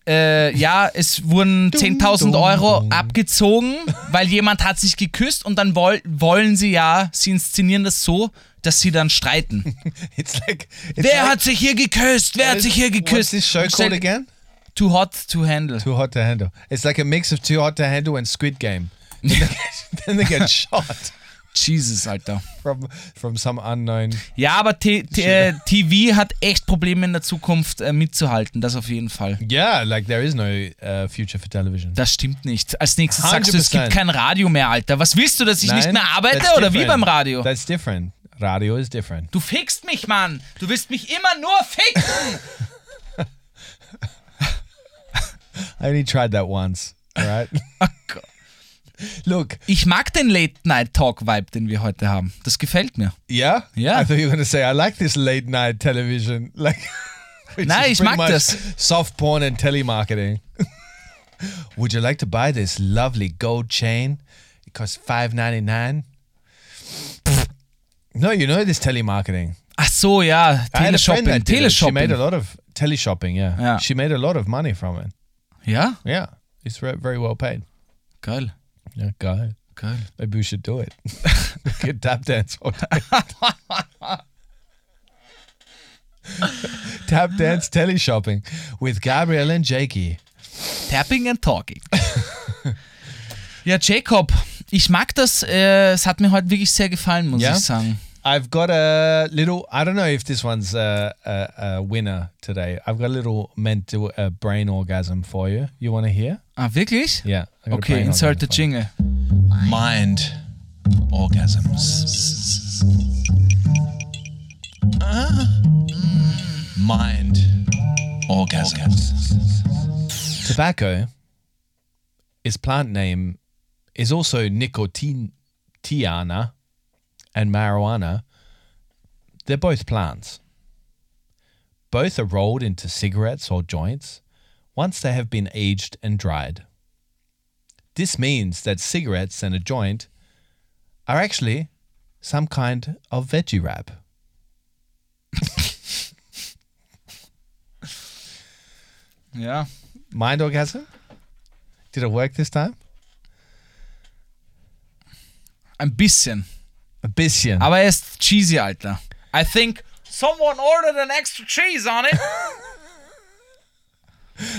äh, ja, es wurden 10.000 dum, Euro abgezogen, weil jemand hat sich geküsst und dann woll, wollen sie ja, sie inszenieren das so, dass sie dann streiten. it's like, it's Wer like, hat sich hier geküsst? Wer hat sich hier What's geküsst? this show called again? Too hot to handle. Too hot to handle. It's like a mix of too hot to handle and Squid Game. Then they get, then they get shot Jesus, Alter. from from some unknown. Ja, aber T T äh, TV hat echt Probleme in der Zukunft äh, mitzuhalten, das auf jeden Fall. Yeah, like there is no uh, future for television. Das stimmt nicht. Als nächstes sagst du, es gibt 100%. kein Radio mehr, Alter. Was willst du, dass ich nicht Nein, mehr arbeite oder wie beim Radio? That's different. Radio is different. Du fickst mich, Mann. Du willst mich immer nur ficken. I only tried that once. All right. Oh Gott. Look, Ich mag den Late-Night-Talk-Vibe, den wir heute haben. Das gefällt mir. yeah, Yeah. I thought you were going to say I like this late night television, like. Nein, ich mag das. Soft porn and telemarketing. Would you like to buy this lovely gold chain? It costs five ninety nine. No, you know this telemarketing. Ach so, ja. Teleshopping. it. She made a Teleshopping. lot of teleshopping. Yeah. Yeah. she made a lot of money from it. Ja? Yeah, it's very well paid. Geil. Yeah, guy. Geil. Maybe we should do it. Get tap dance. all day. tap dance teleshopping with Gabriel and Jakey. Tapping and Talking. ja, Jacob, ich mag das. Äh, es hat mir heute wirklich sehr gefallen, muss Ja? ich sagen. I've got a little. I don't know if this one's a, a, a winner today. I've got a little mental uh, brain orgasm for you. You want to hear? Ah, wirklich? Yeah. I got a Okay, insert the orgasm for you. jingle. Mind orgasms. Ah. Mind orgasms. Tobacco, its plant name is also nicotiana and marijuana. They're both plants. Both are rolled into cigarettes or joints once they have been aged and dried. This means that cigarettes and a joint are actually some kind of veggie wrap. Ja. Mind orgasm? Did it work this time? Ein bisschen. A bisschen. Aber er ist cheesy, Alter. I think someone ordered an extra cheese on it.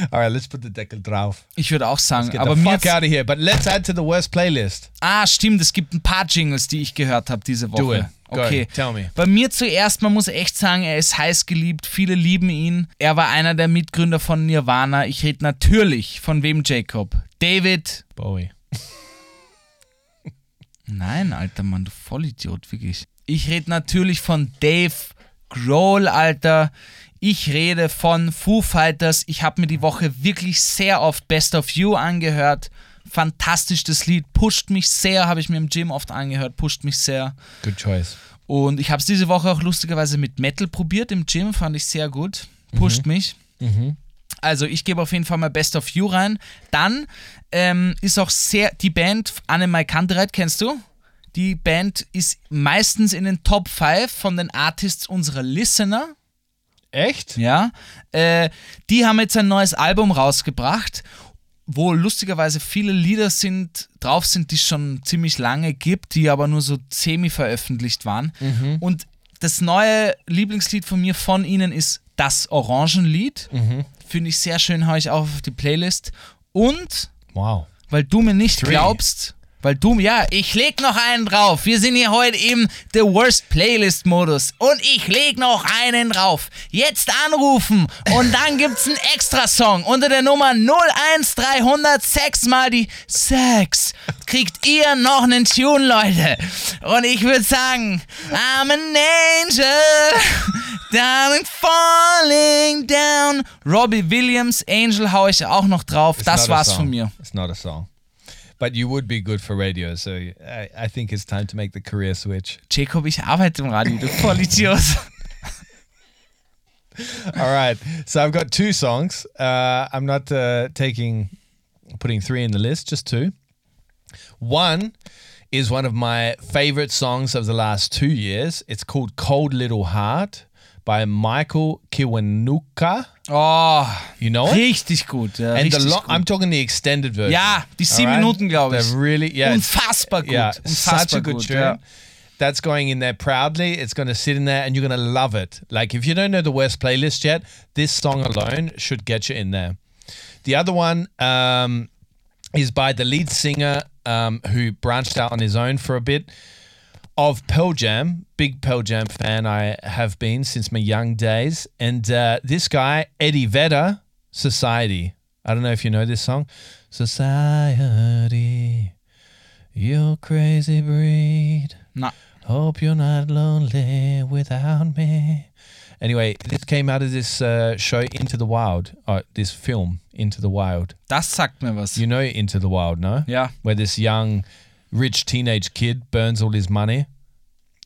All right, let's put the Deckel drauf. Ich würde auch sagen, Get aber the fuck out of here. But let's add to the worst playlist. Ah, stimmt, es gibt ein paar Jingles, die ich gehört habe diese Woche. Do it. Go Okay. ahead. Tell me. Bei mir zuerst, man muss echt sagen, er ist heiß geliebt, viele lieben ihn. Er war einer der Mitgründer von Nirvana. Ich rede natürlich von wem, Jacob? David. Bowie. Nein, alter Mann, du Vollidiot, wirklich. Ich rede natürlich von Dave Grohl, Alter. Ich rede von Foo Fighters. Ich habe mir die Woche wirklich sehr oft Best of You angehört. Fantastisch das Lied, pusht mich sehr, habe ich mir im Gym oft angehört, pusht mich sehr. Good choice. Und ich habe es diese Woche auch lustigerweise mit Metal probiert im Gym, fand ich sehr gut. Pusht mich. Also ich gebe auf jeden Fall mal Best of You rein. Dann ähm, ist auch sehr die Band Anne Mai Kantereit, kennst du? Die Band ist meistens in den Top 5 von den Artists unserer Listener. Echt? Ja. Äh, die haben jetzt ein neues Album rausgebracht, wo lustigerweise viele Lieder sind, drauf sind, die es schon ziemlich lange gibt, die aber nur so semi veröffentlicht waren. Und das neue Lieblingslied von mir von ihnen ist Das Orangenlied. Finde ich sehr schön, habe ich auch auf die Playlist. Und Wow. weil du mir nicht Three. glaubst, weil du, ja, ich leg noch einen drauf. Wir sind hier heute im The Worst Playlist Modus und ich leg noch einen drauf. Jetzt anrufen und dann gibt's einen Extra-Song unter der Nummer 01306 mal die 6. Kriegt ihr noch einen Tune, Leute. Und ich würde sagen, I'm an angel, darling falling down. Robbie Williams, Angel hau ich auch noch drauf. It's das war's von mir. It's not a song. But you would be good for radio, so I, I think it's time to make the career switch. Jacob, ich arbeite im Radio, du Vollidiot. All right. So I've got two songs. Uh, I'm not uh, taking, putting three in the list, just two. One is one of my favorite songs of the last two years. It's called Cold Little Heart by Michael Kiwanuka. Oh, You know it? richtig gut. Ja, and the richtig lo- gut. I'm talking the extended version. ja, die sieben Alright? Minuten, glaube ich. They're really, yeah. Unfassbar gut. Yeah, Unfassbar such a good gut. Ja. That's going in there proudly. It's going to sit in there and you're going to love it. Like, if you don't know the worst playlist yet, this song alone should get you in there. The other one um, is by the lead singer um, who branched out on his own for a bit of Pearl Jam. Big Pearl Jam fan I have been since my young days. And uh, this guy, Eddie Vedder, Society. I don't know if you know this song. Society, you crazy breed. Na, Hope you're not lonely without me. Anyway, this came out of this uh, show Into the Wild, uh, this film Into the Wild. das sagt mir was. You know Into the Wild, no? Yeah. Where this young, rich teenage kid burns all his money,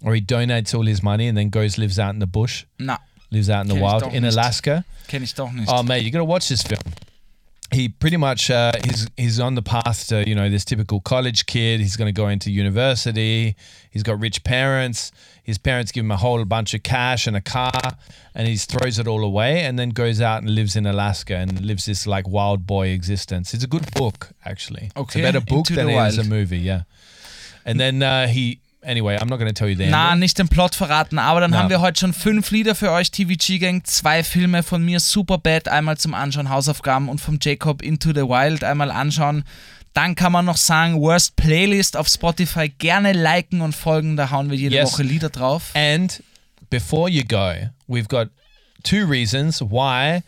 or he donates all his money and then goes lives out in the bush, Na, lives out in the Kenn ich wild doch in nicht. Alaska. kenne ich doch nicht. Oh mate, you got to watch this film. He pretty much uh, he's he's on the path to you know this typical college kid. He's going to go into university. He's got rich parents. His parents give him a whole bunch of cash and a car, and he throws it all away, and then goes out and lives in Alaska and lives this like wild boy existence. It's a good book actually. it's Okay, a better book than it is a movie. Yeah. And then uh, he anyway. I'm not going to tell you the Na, nicht den Plot verraten, aber dann Na. haben wir heute schon fünf Lieder für euch, TVG Gang, zwei Filme von mir, Superbad, einmal zum Anschauen, Hausaufgaben und vom Jacob Into the Wild einmal anschauen. Dann kann man noch sagen, Worst Playlist auf Spotify, gerne liken und folgen, da hauen wir jede Yes. Woche Lieder drauf. And before you go, we've got two reasons why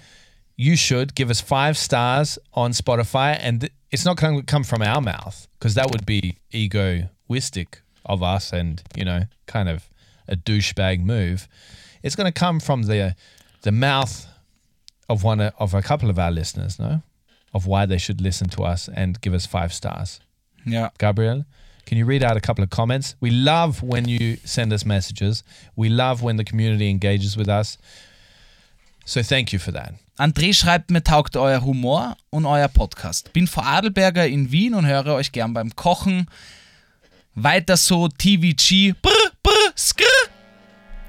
you should give us five stars on Spotify. And it's not going to come from our mouth because that would be egoistic of us and, you know, kind of a douchebag move. It's going to come from the the mouth of one of a couple of our listeners, no? Of why they should listen to us and give us five stars. Yeah. Gabriel, can you read out a couple of comments? We love when you send us messages. We love when the community engages with us. So thank you for that. André schreibt, mir taugt euer Humor und euer Podcast. Bin vor Vorarlberger in Wien und höre euch gern beim Kochen. Weiter so, TVG. Brr, brr, skr.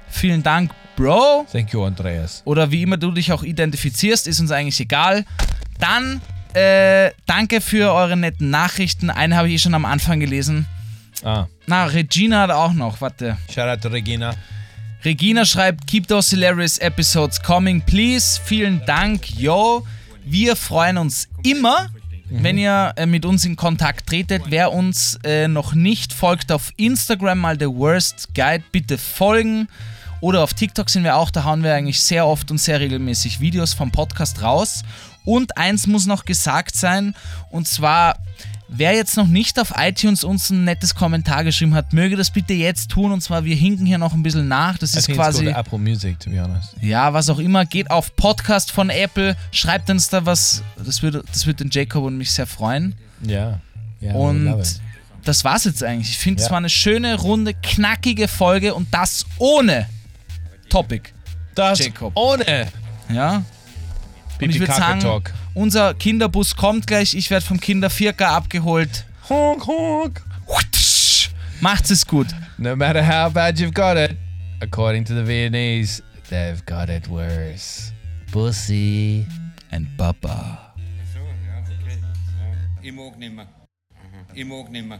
Vielen Dank, Bro. Thank you, Andreas. Oder wie immer du dich auch identifizierst, ist uns eigentlich egal. Dann äh, danke für eure netten Nachrichten. Eine habe ich eh schon am Anfang gelesen. Ah, Na, Regina hat auch noch. Warte. shout out to Regina. Regina schreibt, keep those hilarious episodes coming, please. Vielen Dank, yo. Wir freuen uns immer, wenn ihr äh, mit uns in Kontakt tretet. Wer uns äh, noch nicht folgt auf Instagram, mal The Worst Guide, bitte folgen. Oder auf TikTok sind wir auch, da hauen wir eigentlich sehr oft und sehr regelmäßig Videos vom Podcast raus. Und eins muss noch gesagt sein, und zwar, wer jetzt noch nicht auf iTunes uns ein nettes Kommentar geschrieben hat, möge das bitte jetzt tun. Und zwar, wir hinken hier noch ein bisschen nach. Das ist quasi, Apple Music, to be honest. ja, was auch immer. Geht auf Podcast von Apple, schreibt uns da was. Das würde, das würde den Jacob und mich sehr freuen. Yeah. Yeah. Love Und das war's jetzt eigentlich. Ich finde, es Ja. war eine schöne, runde, knackige Folge und das ohne Topic. Das Jacob. ohne Ja. Und ich würde sagen, Talk. unser Kinderbus kommt gleich. Ich werde vom Kinder Vierker abgeholt. Honk, honk. Macht's es gut. No matter how bad you've got it, according to the Viennese, they've got it worse. Pussy. Ein Papa. So, ja, okay. Ich mag nimmer. Ich mag nimmer.